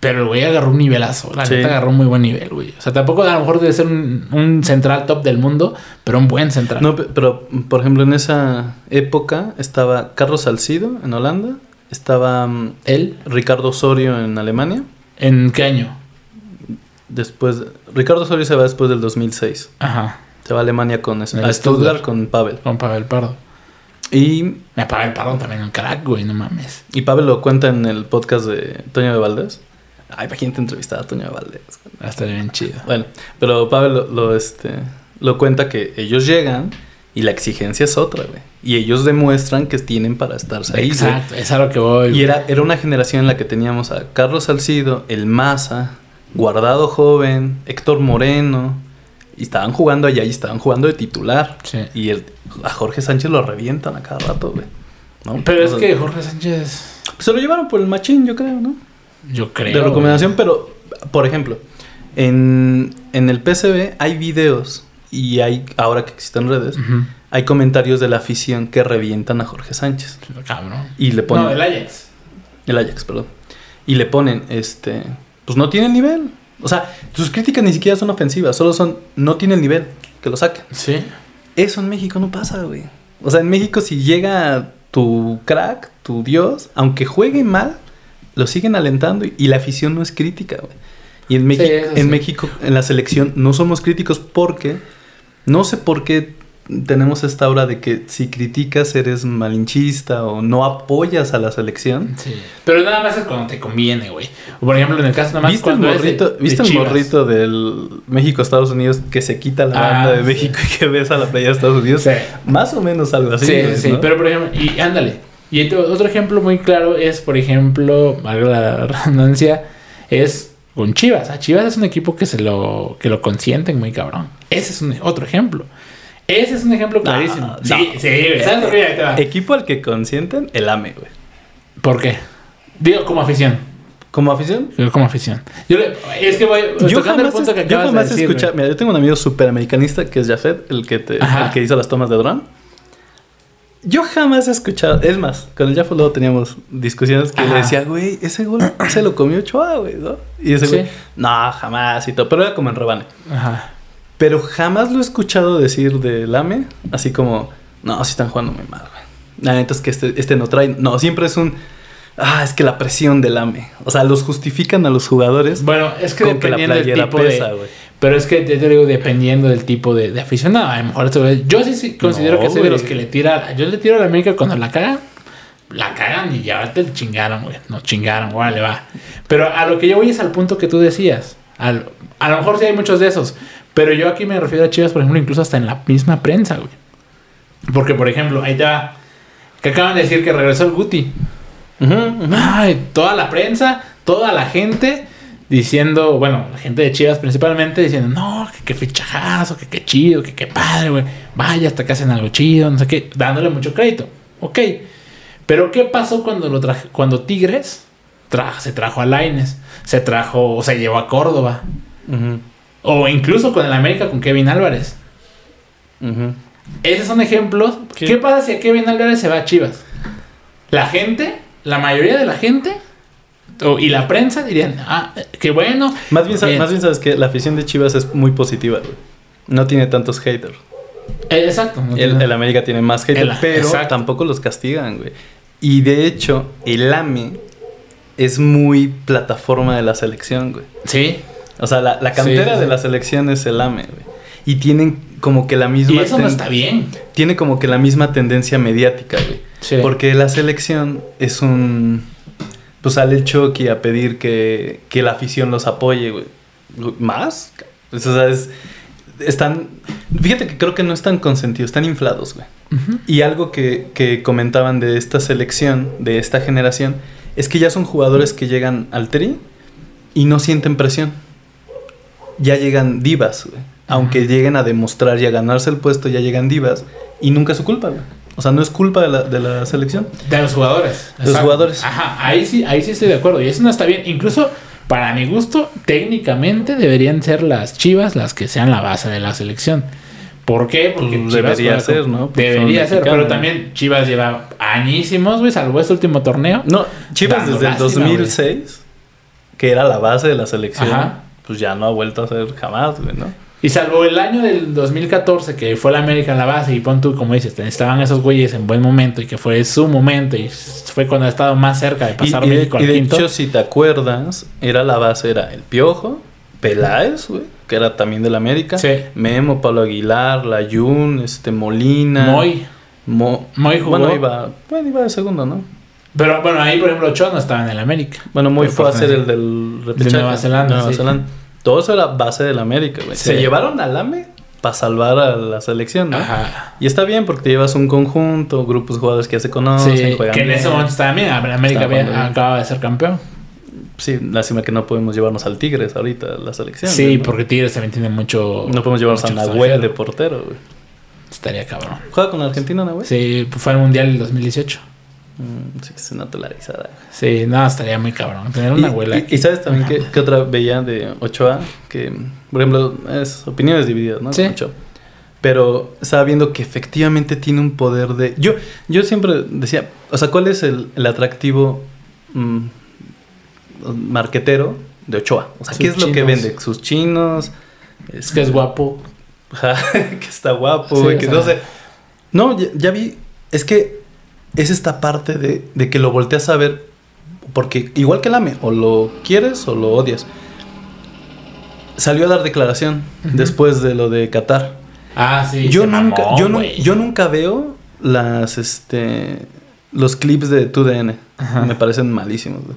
Pero el güey agarró un nivelazo. La Sí. neta agarró un muy buen nivel, güey. O sea, tampoco a lo mejor debe ser un, un central top del mundo, pero un buen central. No, pe- pero por ejemplo, en esa época estaba Carlos Salcido en Holanda, estaba mm, ¿Él? Ricardo Osorio en Alemania. ¿En qué año? Después, Ricardo Osorio se va después del 2006. Ajá. Se va a Alemania con a Stuttgart Stuttgart. con Pavel. Con Pavel Pardo. Y, Me Pavel Pardo también un crack, güey, no mames. y Pavel lo cuenta en el podcast de Toño de Valdés. Ay, imagínate entrevistar a Toño Valdés. Está bien chido. Bueno, pero Pavel lo, este, lo cuenta que ellos llegan y la exigencia es otra, güey. Y ellos demuestran que tienen para estarse ahí, güey. Exacto, es a lo que voy. Y güey. era, era una generación en la que teníamos a Carlos Salcido, el Maza, Guardado Joven, Héctor Moreno. Y estaban jugando allá y estaban jugando de titular. Sí. Y el, a Jorge Sánchez lo revientan a cada rato, güey. ¿No? Pero es que Jorge Sánchez, Se lo llevaron por el machín, yo creo, ¿no? Yo creo. de recomendación, pero, por ejemplo, en, en el PCB hay videos y hay, ahora que existen redes, hay comentarios de la afición que revientan a Jorge Sánchez. Cabrón. Y le ponen... No, el Ajax. El Ajax, perdón. Y le ponen, este, pues no tiene el nivel. O sea, sus críticas ni siquiera son ofensivas, solo son, no tiene el nivel, que lo saquen. Sí. Eso en México no pasa, güey. O sea, en México si llega tu crack, tu dios, aunque juegue mal, lo siguen alentando y, y la afición no es crítica, güey. Y en, en sí. México, en la selección, no somos críticos porque, no sé por qué tenemos esta aura de que si criticas eres malinchista o no apoyas a la selección. Sí. Pero nada más es cuando te conviene, güey. O por ejemplo, en el caso nada más ¿Viste el cuando de- morrito, de ¿viste el morrito del México-Estados Unidos que se quita la Ah, banda de sí. México y que besa la playa de Estados Unidos? Sí. Más o menos algo así. Sí, güey, sí, ¿no? pero por ejemplo, y ándale. Y otro ejemplo muy claro es, por ejemplo, valga la redundancia, es con Chivas. A Chivas es un equipo que se lo, que lo consienten muy cabrón. Ese es un, otro ejemplo. Ese es un ejemplo clarísimo. no. Sí, sí, güey. ¿Sabes? Mira, ahí te va. Equipo al que consienten, el AME, güey. ¿Por qué? Digo, como afición. Como afición, Digo, como afición. Yo le- es que voy yo tocando el jamás, punto que es- yo acabas jamás de decir. Mira, yo tengo un amigo súper americanista que es Jafet, el que, te, el que hizo las tomas de dron. Yo jamás he escuchado. Es más, con el Jafet luego teníamos discusiones que Ajá. le decía, güey, ese gol se lo comió Choa, güey, ¿no? Y ese Sí. güey, no, jamás y todo. Pero era como en rebane. Ajá. Pero jamás lo he escuchado decir del AME, así como, no, sí están jugando muy mal, güey. La neta es que este, este no trae. No, siempre es un. Ah, es que la presión del AME. O sea, los justifican a los jugadores. Bueno, es que Con que la dependiendo del playera tipo pesa, de... güey. Pero es que te, te digo, dependiendo del tipo de, de aficionado, a lo mejor güey- Yo sí, sí considero No, que soy de güey. los que le tira... Yo le tiro a la América cuando la cagan. La cagan y ya te chingaron, güey. No chingaron, órale, va. Pero a lo que yo voy es al punto que tú decías. Al- a lo mejor sí hay muchos de esos. Pero yo aquí me refiero a Chivas, por ejemplo, incluso hasta en la misma prensa, güey. Porque, por ejemplo, ahí va. Que acaban de decir que regresó el Guti. Ay, toda la prensa, toda la gente diciendo, bueno, la gente de Chivas principalmente diciendo, no, que qué fichajazo, que qué chido, que qué padre, güey. Vaya, hasta que hacen algo chido, no sé qué, dándole mucho crédito. Ok. Pero ¿qué pasó cuando lo traje, cuando Tigres se trajo a Laines, se trajo, o se llevó a Córdoba, o incluso con el América con Kevin Álvarez? Esos son ejemplos. ¿Qué? ¿Qué, pasa si a Kevin Álvarez se va a Chivas? La gente, la mayoría de la gente, o- y la prensa dirían, ah, qué bueno. Más bien, más bien sabes que la afición de Chivas es muy positiva, güey. No tiene tantos haters. Eh, exacto. no El, América tiene más haters, El- pero exacto. tampoco los castigan, güey. Y de hecho, el AME es muy plataforma de la selección, güey. Sí. O sea, la, la cantera Sí, sí, de la selección es el AME, güey. Y tienen como que la Y misma... eso no está bien. Tiene como que la misma tendencia mediática, güey. Sí. Porque la selección es un... Pues sale el Chucky a pedir que, que la afición los apoye, güey. ¿Más? Pues, o sea, es... Están... Fíjate que creo que no están consentidos, están inflados, güey. Y algo que, que comentaban de esta selección, de esta generación, es que ya son jugadores que llegan al tri y no sienten presión. Ya llegan divas, güey. Aunque lleguen a demostrar y a ganarse el puesto, ya llegan divas. Y nunca es su culpa, güey. O sea, no es culpa de la, de la selección. De los jugadores. De los jugadores. Ajá, ahí sí, ahí sí estoy de acuerdo. Y eso no está bien. Incluso, para mi gusto, técnicamente deberían ser las chivas las que sean la base de la selección. ¿Por qué? Porque Pues Chivas debería juega ser, ¿no? Porque Debería ser, pero también Chivas lleva añísimos, güey, salvo este último torneo. No, Chivas desde el lástima, 2006, que era la base de la selección, Ajá. pues ya no ha vuelto a ser jamás, güey, ¿no? Y salvo el año del 2014, que fue la América en la base, y pon tú, como dices, estaban esos güeyes en buen momento, y que fue su momento, y fue cuando ha estado más cerca de pasar y de, México y al de quinto. hecho, si te acuerdas, era la base, era el Piojo, Peláez, güey, que era también del América, Sí. Memo, Pablo Aguilar, Layun, este, Molina, Moy. Mo- Moy jugó. Bueno, iba, bueno, iba de segundo, ¿no? Pero bueno, ahí por ejemplo Ochoa no estaba en el América. Bueno, Moy fue a ser pertenece- el del repechaje. Nueva Zelanda, Nueva sí. Zelanda. Todo eso era base del América, güey. Sí. Se llevaron al AME para salvar a la selección, ¿no? Ajá. Y está bien porque te llevas un conjunto, grupos de jugadores que ya se conocen, Sí, juegan que en bien. ese momento estaba bien. América bien. acababa de ser campeón. Sí, lástima que no podemos llevarnos al Tigres ahorita, la selección. Sí, ¿no? porque Tigres también tiene mucho. No podemos llevarnos a Nahuel de portero, güey. Estaría cabrón. ¿Juega con la Argentina, Nahuel? Sí, fue al mundial del 2018. Mm, sí, es naturalizada. Sí, no, estaría muy cabrón. Tener una Y, abuela. y- y sabes también que, que otra veía de Ochoa, que por ejemplo es opiniones divididas, ¿no? Sí. Ochoa. Pero estaba viendo que efectivamente tiene un poder de... Yo, yo siempre decía, o sea, ¿cuál es el, el atractivo mm, marquetero de Ochoa? O sea, ¿qué es lo que vende? Sus chinos. Es que es guapo. <laughs> Que está guapo, Sí, o que sea. no sé. No, ya, ya vi. Es que es esta parte de, de que lo volteas a ver. Porque igual que el AME, o lo quieres o lo odias. Salió a dar declaración después de lo de Qatar. Ah, sí. yo, se nunca, mamó, yo, nunca veo las este los clips de 2DN. Ajá. Me parecen malísimos, güey.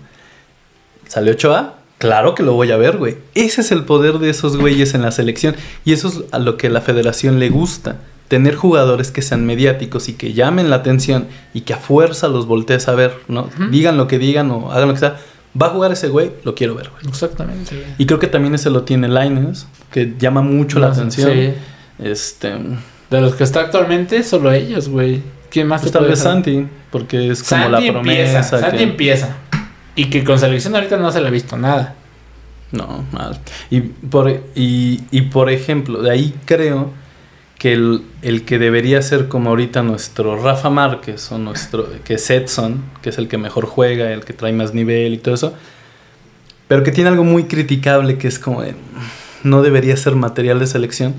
¿Salió Ochoa? Claro que lo voy a ver, güey. Ese es el poder de esos güeyes en la selección. Y eso es a lo que la federación le gusta. Tener jugadores que sean mediáticos y que llamen la atención y que a fuerza los voltees a ver, ¿no? Digan lo que digan o hagan lo que sea. Va a jugar ese güey, lo quiero ver, güey. Exactamente, güey. Y creo que también ese lo tiene Linus, que llama mucho la No, atención. sí. Este, De los que está actualmente, solo ellos, güey. ¿Quién más pues te tal vez dejar? Santi, porque es como Santi la promesa. empieza. Santi empieza. Y que con selección ahorita no se le ha visto nada. No, mal. Y por, y, y por ejemplo, de ahí creo que el, el que debería ser como ahorita nuestro Rafa Márquez o nuestro, que es Edson, que es el que mejor juega, el que trae más nivel y todo eso, pero que tiene algo muy criticable que es como no debería ser material de selección.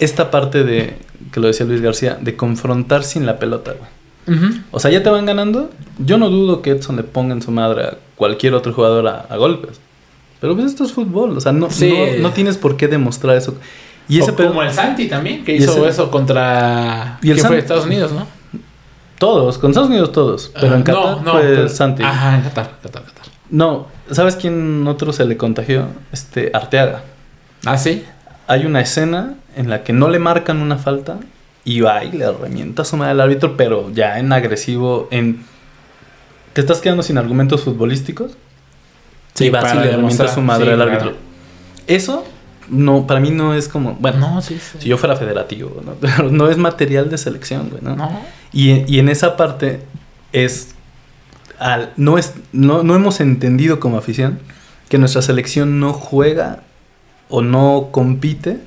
Esta parte de, que lo decía Luis García, de confrontar sin la pelota, güey. O sea, ya te van ganando. Yo no dudo que Edson le ponga en su madre a cualquier otro jugador a, a golpes. Pero pues esto es fútbol. O sea, no, Sí. no, no tienes por qué demostrar eso. Y ese O pedo- como el Santi también, que hizo ese- eso contra. Y el ¿Qué fue? Estados Unidos, ¿no? Todos, con Estados Unidos todos. Pero en Ah, Qatar no, no, fue pero- Santi. Ajá, en Qatar, Qatar, Qatar. No, ¿sabes quién otro se le contagió? Este, Arteaga. Ah, sí. Hay una escena en la que no le marcan una falta y va y le revienta su madre al árbitro, pero ya en agresivo, en... ¿Te estás quedando sin argumentos futbolísticos? y vas y le revienta su madre Sí, al claro. árbitro. Eso, no, para mí no es como... Bueno, No, sí, sí. si yo fuera federativo, <laughs> ¿no? Es material de selección, güey, ¿no? No. Y, y en esa parte es, al, no es... No, no hemos entendido como afición que nuestra selección no juega o no compite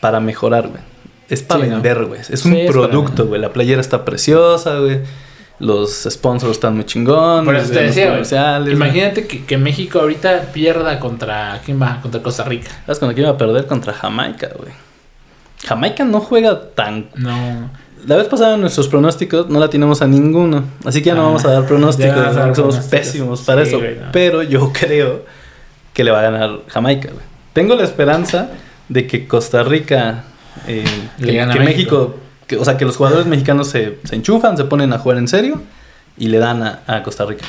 para mejorar, güey. Es para vender, güey. Es un producto, güey. La playera está preciosa, güey. Los sponsors están muy chingones. Por eso te decía. Imagínate que, que México ahorita pierda contra. ¿Quién va? Contra Costa Rica. ¿Sabes cuando iba a perder contra Jamaica, güey? Jamaica no juega tan... No. La vez pasada en nuestros pronósticos no la tenemos a ninguno. Así que ya no Ah, vamos a dar pronósticos. a dar somos pésimos para Sí, eso. güey, no. Pero yo <laughs> creo que le va a ganar Jamaica, güey. Tengo la esperanza de que Costa Rica... eh, que. México... que- o sea, que los jugadores mexicanos se, se enchufan, se ponen a jugar en serio y le dan a, a Costa Rica.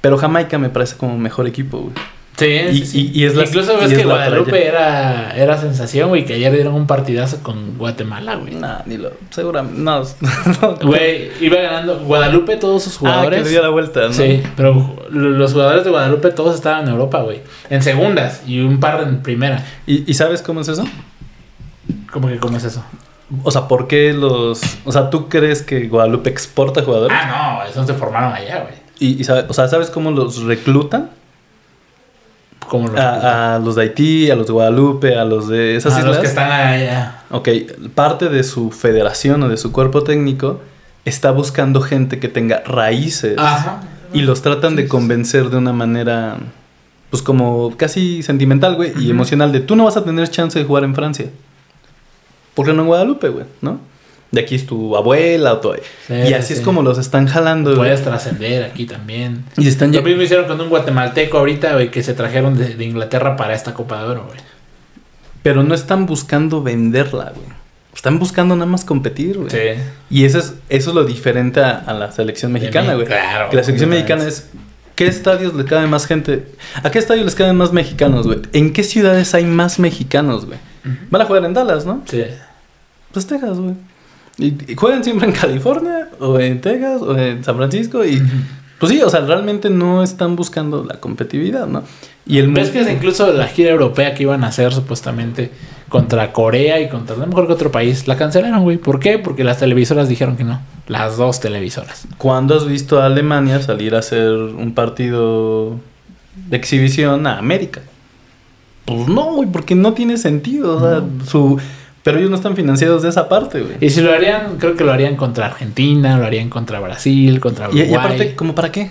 Pero Jamaica me parece como mejor equipo, güey. Sí, Y- sí, sí. y- y es la- Incluso ves es que Guadalupe era, era sensación, güey, que ayer dieron un partidazo con Guatemala, güey. Nah, ni lo... Seguramente... No, <laughs> no. Güey, iba ganando Guadalupe todos sus Ah, jugadores. que le dio la vuelta, ¿no? Sí, pero los jugadores de Guadalupe todos estaban en Europa, güey. En segundas y un par en primera. ¿Y, ¿Y sabes cómo es eso? ¿Cómo que cómo es eso? O sea, ¿por qué los... O sea, ¿tú crees que Guadalupe exporta jugadores? Ah, no, esos se formaron allá, güey. Y, y sabe- o sea, ¿sabes cómo los reclutan? Como los, A, a los de Haití, a los de Guadalupe, a los de esas Ah, islas. los que están allá. Ok, parte de su federación o de su cuerpo técnico está buscando gente que tenga raíces. Ajá. Y los tratan de convencer de una manera, pues como casi sentimental, güey, y emocional, de tú no vas a tener chance de jugar en Francia. ¿Por qué no en Guadalupe, güey? ¿No? De aquí es tu abuela o tu... Sí, y así sí. es como los están jalando, güey. Puedes trascender aquí también. Y están Lo mismo hicieron con un guatemalteco ahorita, güey, que se trajeron de, de Inglaterra para esta Copa de Oro, güey. Pero no están buscando venderla, güey. Están buscando nada más competir, güey. Sí. Y eso es, eso es lo diferente a, a la selección mexicana, güey. claro, que la selección mexicana es... ¿Qué estadios le cabe más gente? ¿A qué estadios les caben más mexicanos, güey? ¿En qué ciudades hay más mexicanos, güey? Van a jugar en Dallas, ¿no? Sí. Pues Texas, güey. Y, y juegan siempre en California, o en Texas, o en San Francisco, y... Pues sí, o sea, realmente no están buscando la competitividad, ¿no? Y el ¿Ves mu- que incluso la gira europea que iban a hacer supuestamente contra Corea y contra no mejor que otro país, la cancelaron, güey? ¿Por qué? Porque las televisoras dijeron que no. Las dos televisoras. ¿Cuándo has visto a Alemania salir a hacer un partido de exhibición a América? Pues no, güey, porque no tiene sentido. O sea, su... Pero ellos no están financiados de esa parte, güey. Y si lo harían, creo que lo harían contra Argentina, lo harían contra Brasil, contra Y, Uruguay. y aparte, ¿cómo para qué?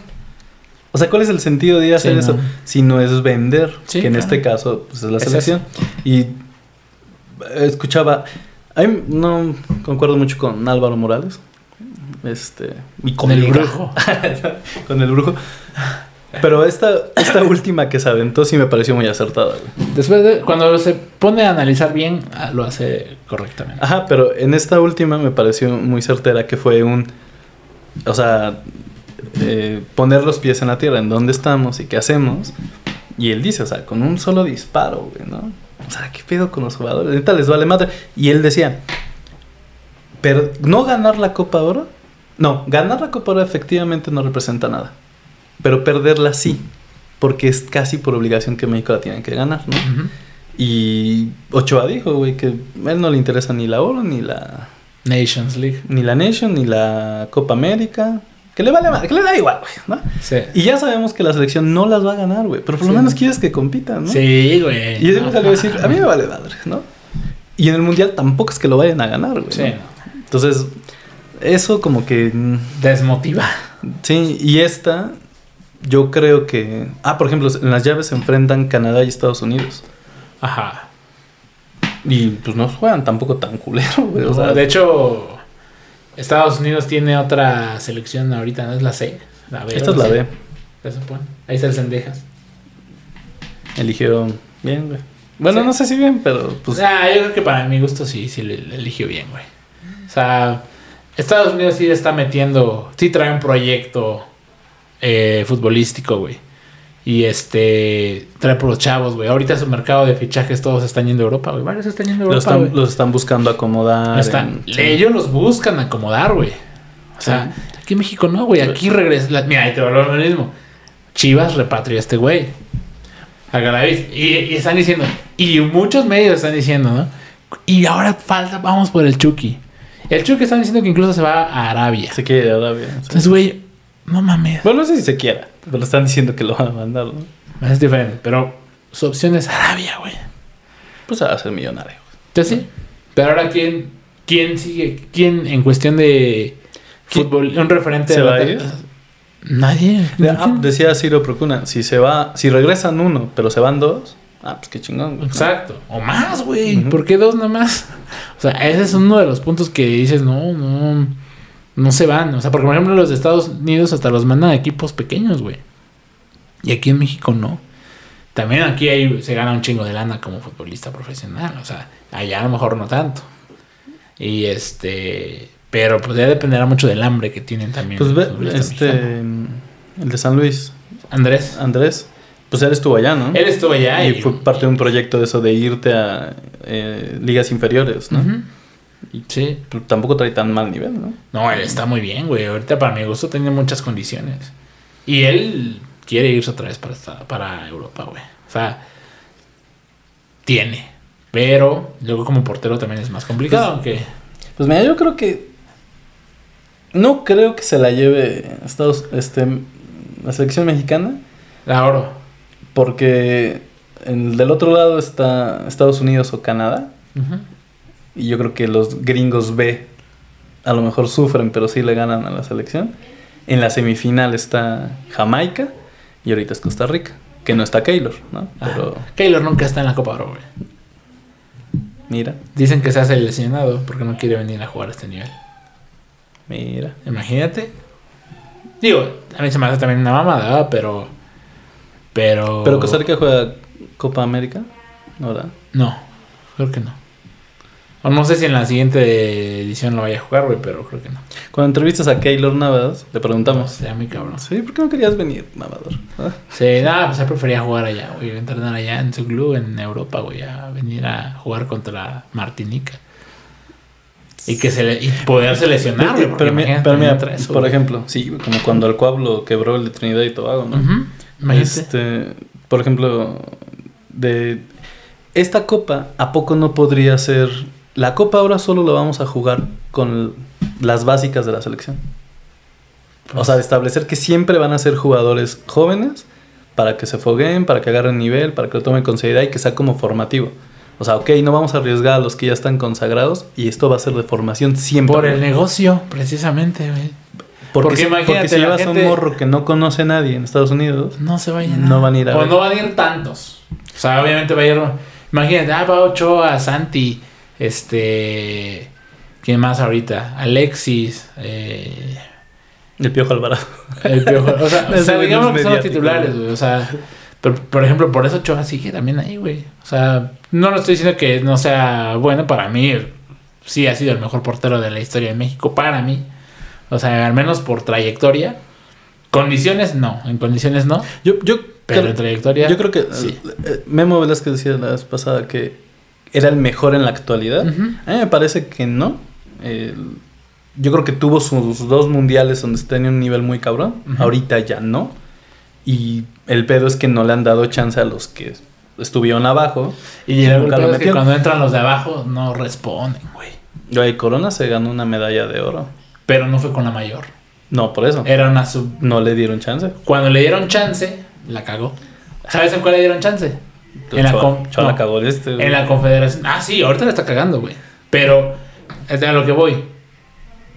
O sea, ¿cuál es el sentido de hacer Sí, eso? no. Si no es vender, Sí, que en claro. este caso pues, es la Es selección. Y escuchaba, a mí no concuerdo mucho con Álvaro Morales. Este, mi Con el brujo. <laughs> con el brujo. Pero esta, esta última que se aventó sí me pareció muy acertada, güey. Después de, cuando se pone a analizar bien, ah, lo hace correctamente. Ajá, pero en esta última me pareció muy certera que fue un. O sea, eh, poner los pies en la tierra, en dónde estamos y qué hacemos. Y él dice, o sea, con un solo disparo, güey, ¿no? O sea, ¿qué pedo con los jugadores? Ahorita les vale madre. Y él decía, pero no ganar la Copa Oro. No, ganar la Copa Oro efectivamente no representa nada. Pero perderla sí. Porque es casi por obligación que México la tiene que ganar, ¿no? Ujú. Y Ochoa dijo, güey, que a él no le interesa ni la Oro, ni la, Nations League. ni la Nation, ni la Copa América. Que le vale madre, que le da igual, güey, ¿no? Sí. Y ya sabemos que la selección no las va a ganar, güey. Pero por lo Sí. menos quieres que compitan, ¿no? Sí, güey. Y él salió a decir, a mí me vale madre, ¿no? Y en el Mundial tampoco es que lo vayan a ganar, güey. Sí, ¿no? Entonces, eso como que... mm, Desmotiva. Sí, y esta, yo creo que... Ah, por ejemplo, en las llaves se enfrentan Canadá y Estados Unidos. Ajá. Y pues no juegan tampoco tan culero, güey. O O sea, de hecho, Estados Unidos tiene otra selección ahorita, ¿no es la C? La B. esta es la B. Se supone. Ahí está el Sendejas. Eligieron bien, güey. Bueno, Sí. no sé si bien, pero pues... Ah, yo creo que para mi gusto sí, sí le, le eligió bien, güey. O sea, Estados Unidos sí está metiendo, sí trae un proyecto eh, futbolístico, güey. Y este, trae por los chavos, güey. Ahorita su mercado de fichajes todos están yendo a Europa, güey. Varios están yendo a los, Europa, están, los están buscando acomodar. Están- en- Ellos los buscan acomodar, güey. O sea, aquí en México no, güey. Aquí regresa. la- mira, ahí te vuelvo lo mismo. Chivas repatrió a este güey. A Galaviz. Y, y están diciendo. Y muchos medios están diciendo, ¿no? Y ahora falta, vamos por el Chucky. El Chucky están diciendo que incluso se va a Arabia. Se quiere Arabia. sí. Entonces, güey, no mames. Bueno, no sé si se quiera, pero están diciendo que lo van a mandar, ¿no? Es diferente. Pero su opción es Arabia, güey. Pues va a ser millonario. Entonces sí. Pero ahora, ¿quién, quién sigue? ¿Quién en cuestión de fútbol, un referente ¿Se de va a ir? Nadie. Ah, decía Ciro Procuna, si se va, si regresan uno, pero se van dos, ah, pues qué chingón. güey. Exacto. O más, güey. Ujú. ¿Por qué dos nada más? <laughs> O sea, ese es uno de los puntos que dices, no, no, no se van. O sea, porque por ejemplo los de Estados Unidos hasta los mandan a equipos pequeños, güey. Y aquí en México no. También aquí hay- se gana un chingo de lana como futbolista profesional. O sea, allá a lo mejor no tanto. Y este... Pero pues ya dependerá mucho del hambre que tienen también. Pues ve, este, mexicanos. el de San Luis, Andrés. Andrés, pues él estuvo allá, ¿no? Él estuvo allá y fue parte de un proyecto de eso de irte a eh, ligas inferiores, ¿no? Sí. pues, tampoco trae tan mal nivel, ¿no? No, él está muy bien, güey. Ahorita para mi gusto tiene muchas condiciones. Y él quiere irse otra vez para, esta- para Europa, güey. O sea, tiene. Pero luego como portero también es más complicado, aunque... Pues mira, yo creo que no creo que se la lleve Estados, este, la selección mexicana, La oro. porque en- del otro lado está Estados Unidos o Canadá. Y yo creo que los gringos B a lo mejor sufren, pero sí le ganan a la selección. En la semifinal está Jamaica y ahorita es Costa Rica, que no está Keylor, ¿no? Pero Ajá. Keylor nunca está en la Copa Oro, mira, Dicen que se hace lesionado porque no quiere venir a jugar a este nivel. mira. Imagínate. Digo, a mí se me hace también una mamada, pero... Pero... Pero Costa Rica juega Copa América, ¿no? ¿verdad? No, creo que no. O no sé si en la siguiente edición lo vaya a jugar, güey, pero creo que no. Cuando entrevistas a Keylor Navas, le preguntamos. Sería muy cabrón. Sí, ¿por qué no querías venir, mamador? Ah, Sí, nada, pues él prefería jugar allá, güey, entrenar allá en su club en Europa, güey, a venir a jugar contra Martinica. Y que se le, y poderse lesionar, güey, pero, pero, mira, eso, por güey. ejemplo, sí, como cuando el Pueblo quebró el de Trinidad y Tobago, ¿no? Ujú, imagínate. Este, por ejemplo, de esta copa, ¿a poco no podría ser? La copa ahora solo la vamos a jugar con las básicas de la selección. O sea, de establecer que siempre van a ser jugadores jóvenes para que se fogueen, para que agarren nivel, para que lo tomen con seriedad y que sea como formativo. O sea, ok, no vamos a arriesgar a los que ya están consagrados y esto va a ser de formación siempre. Por el negocio, precisamente, güey. porque, porque si- porque imagínate, si la llevas a gente- un morro que no conoce a nadie en Estados Unidos, No se vayan No van a ir a O ver. no van a ir tantos. O sea, obviamente va a ir. Imagínate, ah, va Ochoa, Santi, este. ¿Quién más ahorita? Alexis, eh, el Piojo Alvarado. el Piojo. O sea, <laughs> o sea, digamos que son los titulares, güey. O sea, pero, por ejemplo, por eso Ochoa sigue también ahí, güey. O sea, no lo estoy diciendo que no sea bueno. Para mí, sí ha sido el mejor portero de la historia de México. Para mí. O sea, al menos por trayectoria. Condiciones, no. En condiciones, no. Yo, yo, Pero en trayectoria. yo creo que sí. eh, Memo Velázquez decía la vez pasada que era el mejor en la actualidad. A mí me parece que no. Yo creo que tuvo sus dos mundiales donde tenía un nivel muy cabrón. Ahorita ya no. Y el pedo es que no le han dado chance a los que estuvieron abajo. Y el Nunca lo es que cuando entran los de abajo no responden, güey. Güey, Corona se ganó una medalla de oro. Pero no fue con la mayor. No, por eso. Era una sub. No le dieron chance. Cuando le dieron chance, la cagó. ¿Sabes en cuál le dieron chance? En la, Choa- con- Choa la no, cagó este. güey. en la confederación. Ah, sí, ahorita la está cagando, güey. Pero, es a lo que voy.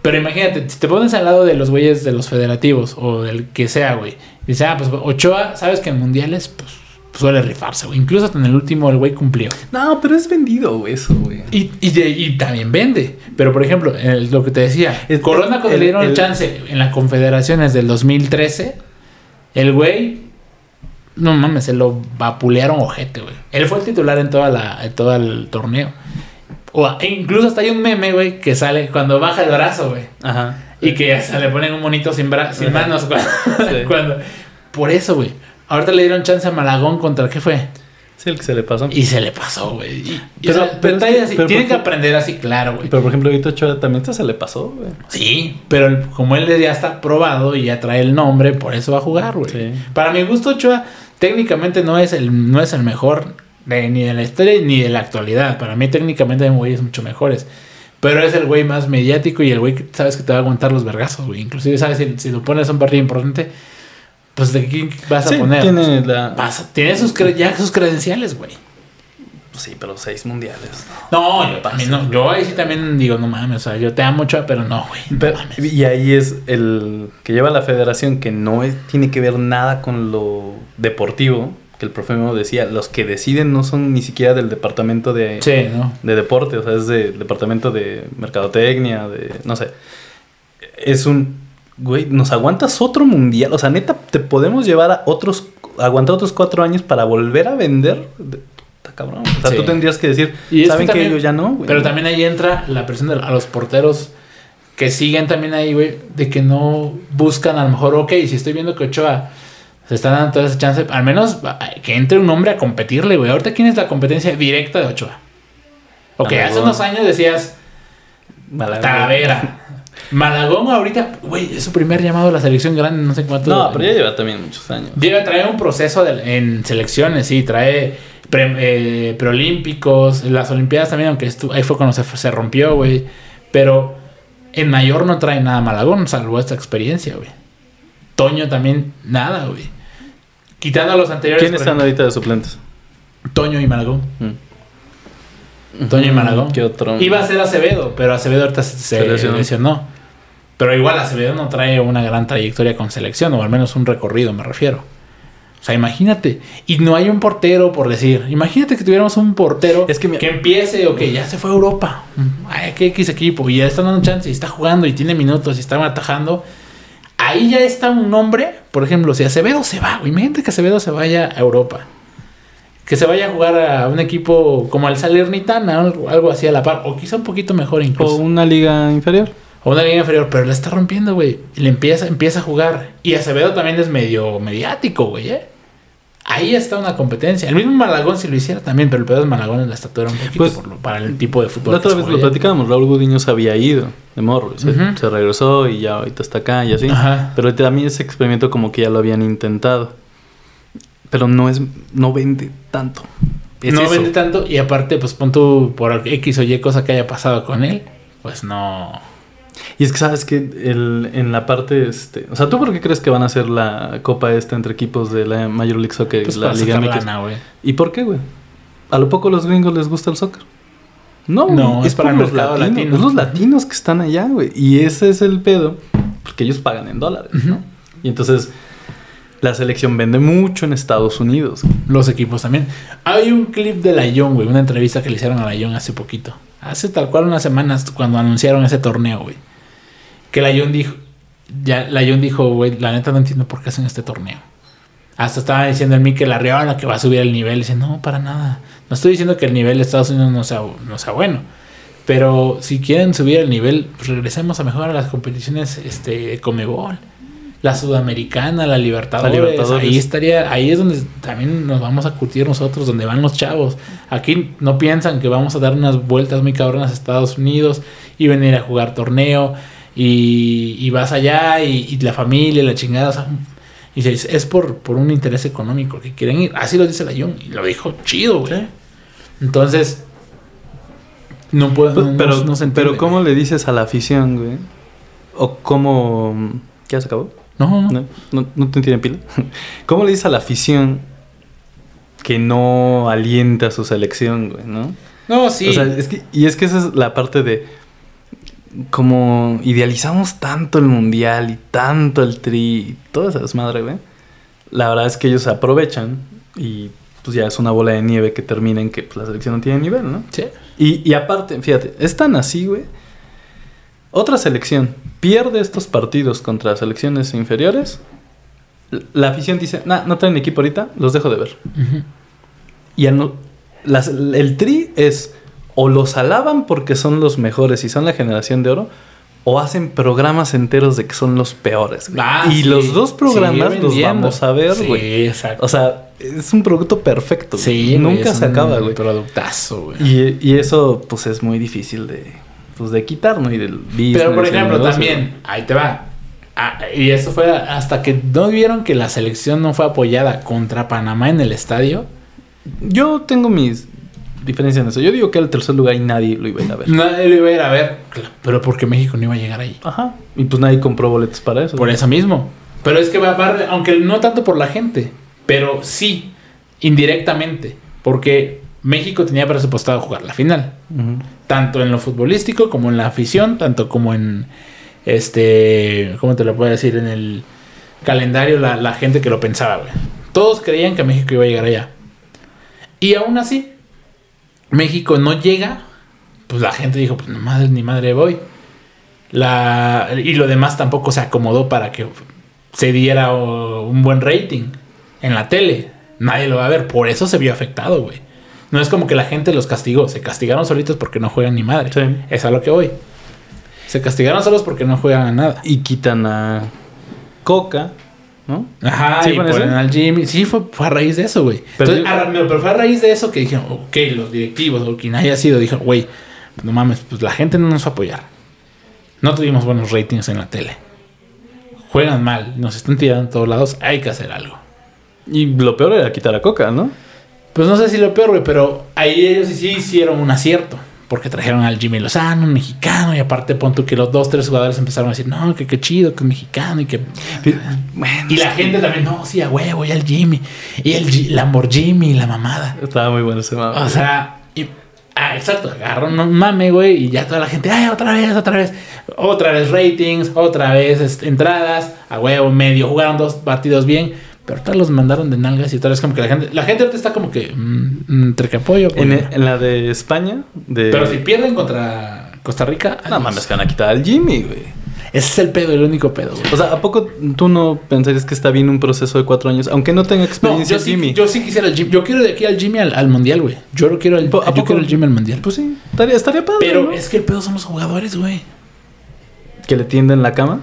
Pero imagínate, si te pones al lado de los güeyes de los federativos o del que sea, güey. Dice, ah, pues Ochoa, sabes que en mundiales, pues, suele rifarse, güey. Incluso hasta en el último el güey cumplió. No, pero es vendido, güey, eso, güey. Y, y, de- y también vende. Pero, por ejemplo, el- lo que te decía, Es- Corona cuando el- le dieron el- chance en las confederaciones del 2013, el güey, no mames, se lo vapulearon ojete, güey. Él fue el titular en, toda la, en todo el torneo. O, e incluso hasta hay un meme, güey, que sale cuando baja el brazo, güey. Ajá. Y que hasta le ponen un monito sin, bra sin manos. Cuando, Sí. <laughs> cuando- por eso, güey. Ahorita le dieron chance a Malagón contra qué fue. Sí, el que se le pasó. Y se le pasó, güey. Pero- o sea, pero así. Tienen que aprender así, claro, güey. Pero por ejemplo, ahorita Ochoa también se le pasó, güey. Sí, pero como él ya está probado y ya trae el nombre, por eso va a jugar, güey. Sí. Para mi gusto, Ochoa técnicamente no es el, no es el mejor de- ni de la historia ni de la actualidad. Para mí técnicamente hay güeyes mucho mejores. Pero es el güey más mediático y el güey que sabes que te va a aguantar los vergazos, güey. Inclusive sabes si, si lo pones a un partido importante, pues de quién vas a Sí, poner. tiene la... Pasa- tiene sus ya sus credenciales, güey. Pues sí, pero seis mundiales. No, yo también no. Yo ahí sí también digo, no mames, o sea, yo te amo mucho, pero no, güey. no Pero- mames. y ahí es el que lleva la federación que no es- tiene que ver nada con lo deportivo, que el profe Memo decía, los que deciden no son ni siquiera del departamento de, Sí, ¿no? de deporte, o sea, es del departamento de mercadotecnia, de, no sé. Es un, güey, nos aguantas otro mundial, o sea, neta, te podemos llevar a otros, aguantar otros cuatro años para volver a vender. Cabrón. O sea, Sí. tú tendrías que decir, Y es ¿saben que, también- ellos ya no? güey? Pero también ahí entra la presión de, a los porteros que siguen también ahí, güey, de que no buscan a lo mejor, ok, si estoy viendo que Ochoa se está dando toda esa chance, al menos va- que entre un hombre a competirle, güey. Ahorita, ¿quién es la competencia directa de Ochoa? Ok, hace unos años decías Malagón. Talavera. Malagón ahorita, güey, es su primer llamado a la selección grande, no sé cuánto. No, pero ya lleva también muchos años. Lleva, trae un proceso de- en selecciones, sí, trae pre- eh, preolímpicos, las olimpiadas también, aunque estu- ahí fue cuando se, se rompió, güey. Pero en mayor no trae nada Malagón, salvo esta experiencia, güey. Toño también, nada, güey. Quitando a los anteriores. ¿Quiénes están ahorita de suplentes? Toño y Malagón. Mm. Toño y Malagón. ¿Qué otro? Iba a ser Acevedo, pero Acevedo ahorita se, se Se lesionó. lesionó. Pero igual Acevedo no trae una gran trayectoria con selección, o al menos un recorrido, me refiero. O sea, imagínate. Y no hay un portero, por decir. Imagínate que tuviéramos un portero Es que mi- que empiece o que ya se fue a Europa. Ay, que X equipo. Y ya está dando chance y está jugando y tiene minutos y está atajando. Ahí ya está un nombre. Por ejemplo, si Acevedo se va, güey. Imagínate que Acevedo se vaya a Europa. Que se vaya a jugar a un equipo como el Salernitana, algo, algo así a la par. O quizá un poquito mejor O incluso. una liga inferior. O una línea inferior, pero la está rompiendo, güey. Y le empieza, empieza a jugar. Y Acevedo también es medio mediático, güey, ¿eh? Ahí está una competencia. El mismo Malagón si lo hiciera también, pero el pedo es Malagón en la estatura un poquito Pues, por lo- para el tipo de fútbol. La otra vez lo platicábamos, Raúl Gudiño se había ido de morro. Se, regresó y ya ahorita está acá y así. Ajá. Pero también ese experimento como que ya lo habían intentado. Pero no es, no vende tanto. Es no eso. vende tanto y aparte, pues pon tú por X o Y cosa que haya pasado con él, pues no. Y es que sabes que el, en la parte, este, o sea, ¿tú por qué crees que van a hacer la copa esta entre equipos de la Major League Soccer y Pues la Liga MX? ¿Y por qué, güey? A lo poco los gringos les gusta el soccer. No, No, es para los latinos, latino. Es los latinos que están allá, güey. Y ese es el pedo, porque ellos pagan en dólares, ¿no? Y entonces la selección vende mucho en Estados Unidos. Los equipos también. Hay un clip de la Young, güey. Una entrevista que le hicieron a la Young hace poquito. Hace tal cual unas semanas cuando anunciaron ese torneo, güey. Que la Young dijo. Ya, la dijo, güey, la neta no entiendo por qué hacen este torneo. Hasta estaba diciendo el Mikel Arriola que va a subir el nivel. Dice, no, para nada. No estoy diciendo que el nivel de Estados Unidos no sea, no sea bueno. Pero si quieren subir el nivel, pues regresemos a mejorar las competiciones este, de Comebol. La Sudamericana, la Libertadores, La Libertadores. Ahí estaría, ahí es donde también nos vamos a curtir nosotros, donde van los chavos. Aquí no piensan que vamos a dar unas vueltas muy cabronas a Estados Unidos y venir a jugar torneo. Y, y vas allá y, y la familia, la chingada. o sea, y dices, es por, por un interés económico que quieren ir. Así lo dice la Young. Y lo dijo chido, güey. Entonces, no puedo. no- no- pero, no se entiende, pero ¿cómo güey. le dices a la afición, güey? O cómo... ¿Ya se acabó? No, no. ¿No, no, no te tienen pila? <laughs> ¿Cómo le dices a la afición que no alienta a su selección, güey, no? No, sí. O sea, es que, y es que esa es la parte de como idealizamos tanto el mundial y tanto el tri y toda esa desmadre, güey. La verdad es que ellos se aprovechan y pues ya es una bola de nieve que termina en que pues, la selección no tiene nivel, ¿no? Sí. Y, y aparte, fíjate, es tan así, güey. Otra selección pierde estos partidos contra selecciones inferiores. La afición dice, nah, no traen equipo ahorita, los dejo de ver. Y no- las- el tri es o los alaban porque son los mejores y son la generación de oro, o hacen programas enteros de que son los peores. Ah, y sí. los dos programas los vamos a ver, Sí, güey. exacto. O sea, es un producto perfecto. Sí, Nunca se acaba, güey. Productazo, güey. Y, y eso, pues, es muy difícil de, pues, de quitar, ¿no? Y del business, Pero por ejemplo, también, ahí te va. Ah, y eso fue hasta que no vieron que la selección no fue apoyada contra Panamá en el estadio. Yo tengo mis diferencias en eso. Yo digo que el tercer lugar y nadie lo iba a ir a ver. Nadie lo iba a ir a ver. Pero porque México no iba a llegar ahí. Ajá. Y pues nadie compró boletos para eso. Por eso mismo. Pero es que va, va- aunque no tanto por la gente, pero sí, indirectamente. Porque México tenía presupuestado jugar la final. Tanto en lo futbolístico como en la afición, tanto como en este, ¿cómo te lo puedo decir? En el calendario, la, la gente que lo pensaba, güey. Todos creían que México iba a llegar allá. Y aún así, México no llega. Pues la gente dijo, pues no madre ni madre voy. La, y lo demás tampoco se acomodó para que se diera un buen rating en la tele. Nadie lo va a ver. Por eso se vio afectado, güey. No es como que la gente los castigó. Se castigaron solitos porque no juegan ni madre. Sí. Es a lo que voy. Se castigaron solos porque no juegan a nada. Y quitan a Coca, ¿no? Ajá, ¿Sí y ponen al Jimmy. Sí, fue, fue a raíz de eso, güey. Pero Entonces, yo- a ra- pero, fue a raíz de eso que dijeron, ok, los directivos o quien haya sido, dijo, güey, no mames, pues la gente no nos va a apoyar. No tuvimos buenos ratings en la tele. Juegan mal, nos están tirando en todos lados, hay que hacer algo. Y lo peor era quitar a Coca, ¿no? Pues no sé si lo peor, güey, pero ahí ellos sí hicieron un acierto. Porque trajeron al Jimmy Lozano, un mexicano, y aparte pon tú que los dos, tres jugadores empezaron a decir, no, que qué chido, que es mexicano, y que... Bueno, Y la gente también, no, sí, a huevo, y al Jimmy, y el G- Lamborghini, y la mamada. estaba muy bueno ese mapa. O sea, y- ah, exacto, agarraron un mame, güey, y ya toda la gente, ay, otra vez, otra vez, otra vez ratings, otra vez este, entradas, a huevo, medio, jugaron dos partidos bien, pero todos los mandaron de nalgas y tal vez como que la gente, la gente ahorita está como que, mm, mm, entre que apoyo, en, apoyo. en la de España, de... Pero si pierden contra Costa Rica, No mames, que van a quitar al Jimmy, güey. ese es el pedo, el único pedo, güey. O sea, ¿a poco tú no pensarías que está bien un proceso de cuatro años? Aunque no tenga No, experiencia yo sí, Jimmy. yo sí quisiera el Jimmy. Yo quiero de aquí al Jimmy al, al mundial, güey. Yo lo quiero al, ¿A yo poco? quiero el Jimmy al mundial. Pues sí, estaría, estaría padre, Pero ¿no? es que el pedo son los jugadores, güey. Que le tienden la cama.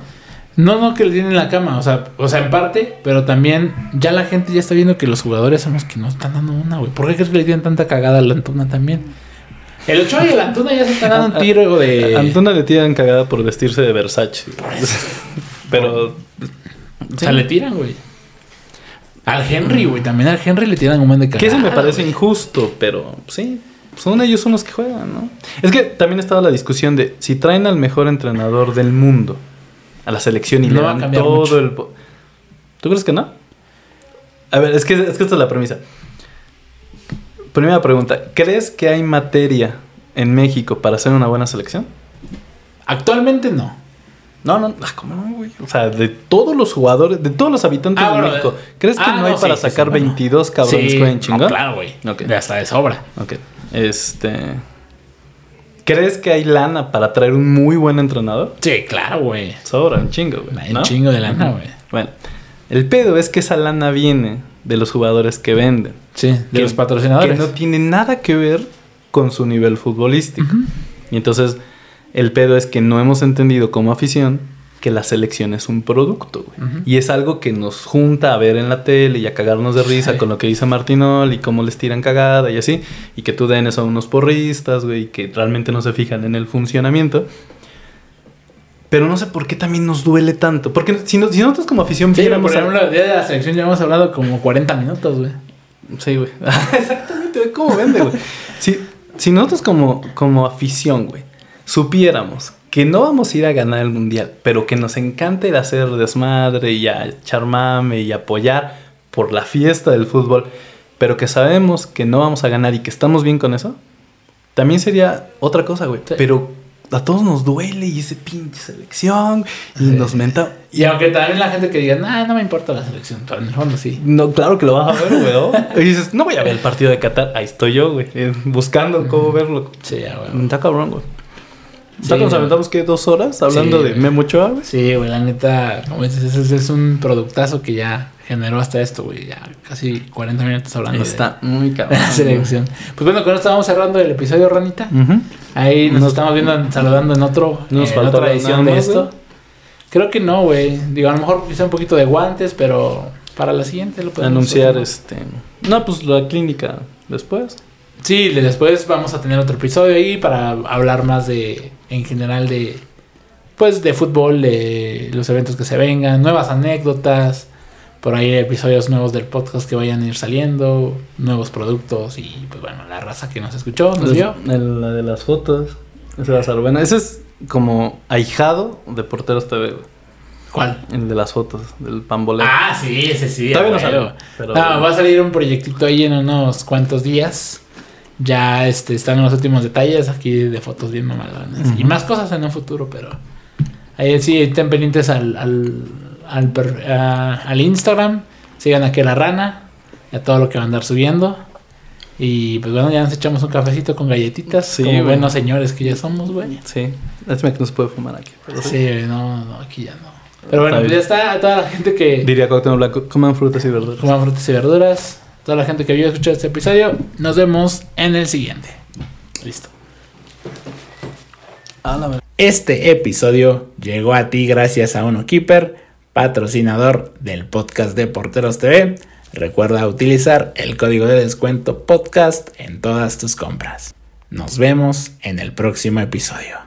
No, no que le tienen la cama, o sea, o sea, en parte, pero también ya la gente ya está viendo que los jugadores son los que nos están dando una, güey. ¿Por qué crees que le tienen tanta cagada a la Antuna también? El Ochoa y el Antuna ya se están dando un tiro de. A Antuna le tiran cagada por vestirse de Versace. <laughs> Pero... O sea, le tiran, güey. Al Henry, güey. También al Henry le tiran un buen de cagada. Que eso me parece injusto, pero sí, son ellos son los que juegan, ¿no? Es que también estaba la discusión de si traen al mejor entrenador del mundo a la selección y No le dan todo mucho. el... ¿Tú crees que no? A ver, es que, es que esta es la premisa. Primera pregunta, ¿crees que hay materia en México para hacer una buena selección? Actualmente no. No, no, ah, ¿cómo no, güey? O sea, de todos los jugadores, de todos los habitantes Ah, de bueno, México, ¿crees que ah, no hay no, para sí, sacar sí, bueno. 22 cabrones que jueguen no, chingón? claro, güey. Ok. De hasta de sobra. Ok. Este. ¿Crees que hay lana para traer un muy buen entrenador? Sí, claro, güey. Sobra, un chingo, güey. Un ¿no? chingo de lana, güey. Bueno, el pedo es que esa lana viene de los jugadores que venden. Sí, de que- los patrocinadores. Que no tiene nada que ver con su nivel futbolístico. Y entonces, el pedo es que no hemos entendido como afición que la selección es un producto, güey. Y es algo que nos junta a ver en la tele y a cagarnos de risa Sí. con lo que dice Martinol y cómo les tiran cagada y así. Y que tú den son unos porristas, güey, y que realmente no se fijan en el funcionamiento. Pero no sé por qué también nos duele tanto. Porque si, no- si nosotros como afición Sí, viéramos por a- ejemplo, el día de la selección ya hemos hablado como 40 minutos, güey. Sí, güey. <laughs> Exactamente, güey. ¿Cómo vende, güey? Si, si nosotros como, como afición, güey, supiéramos que no vamos a ir a ganar el mundial, pero que nos encanta ir a hacer desmadre y a echar mame y apoyar por la fiesta del fútbol, pero que sabemos que no vamos a ganar y que estamos bien con eso, también sería otra cosa, güey. Sí. Pero a todos nos duele y ese pinche selección y Sí. nos menta. Y aunque también la gente que diga, nah, no me importa la selección, pero en el fondo sí. No, claro que lo vas a ver, güey. ¿no? <laughs> Y dices, no voy a ver el partido de Qatar. Ahí estoy yo, güy, eh, buscando cómo verlo. Sí, ya, güey. Está cabrón, güey. Sí, ¿Ya nos no. aventamos que dos horas hablando Sí, de. Memo Ochoa, güey? Sí, güey, la neta, como dices, es, es un productazo que ya generó hasta esto, güey. Ya casi 40 minutos hablando de- Está muy de, cabrón. <laughs> la selección. Pues bueno, con esto vamos cerrando el episodio, Ranita. Ahí nos, Nos- estamos viendo, saludando en otro, Nos en faltó otra edición de esto. güey. Creo que no, güey. Digo, a lo mejor quizá un poquito de guantes, pero para la siguiente lo podemos Anunciar hacer. este. No, pues la clínica después. Sí, después vamos a tener otro episodio ahí para hablar más de, en general, de, pues, de fútbol, de los eventos que se vengan, nuevas anécdotas, por ahí episodios nuevos del podcast que vayan a ir saliendo, nuevos productos y, pues, bueno, la raza que nos escuchó, nos Es- vio. el- la de las fotos. Ese va a ser bueno. Ese es como ahijado de Porteros TV. ¿Cuál? El de las fotos, del pamboleo. Ah, sí, ese sí. Todavía no pero- No, va a salir un proyectito ahí en unos cuantos días. Ya este, están los últimos detalles aquí de fotos bien mamalones. Y más cosas en un futuro, pero ahí sí estén pendientes al, al, al, per- a- al Instagram. Sigan aquí a la rana y a todo lo que va a andar subiendo. Y pues bueno, ya nos echamos un cafecito con galletitas. Sí, como buenos señores que ya somos, güey. Sí. Lástima que no se puede fumar aquí. pero sí. Sí, no, no, aquí ya no. Pero bueno, Está pues ya está a toda la gente que Diría Cuauhtémoc Blanco, coman frutas y verduras. coman frutas y verduras. Toda la gente que vio escuchar este episodio. Nos vemos en el siguiente. Listo. Este episodio llegó a ti gracias a Uno Keeper, patrocinador del podcast de Porteros TV. Recuerda utilizar el código de descuento podcast en todas tus compras. Nos vemos en el próximo episodio.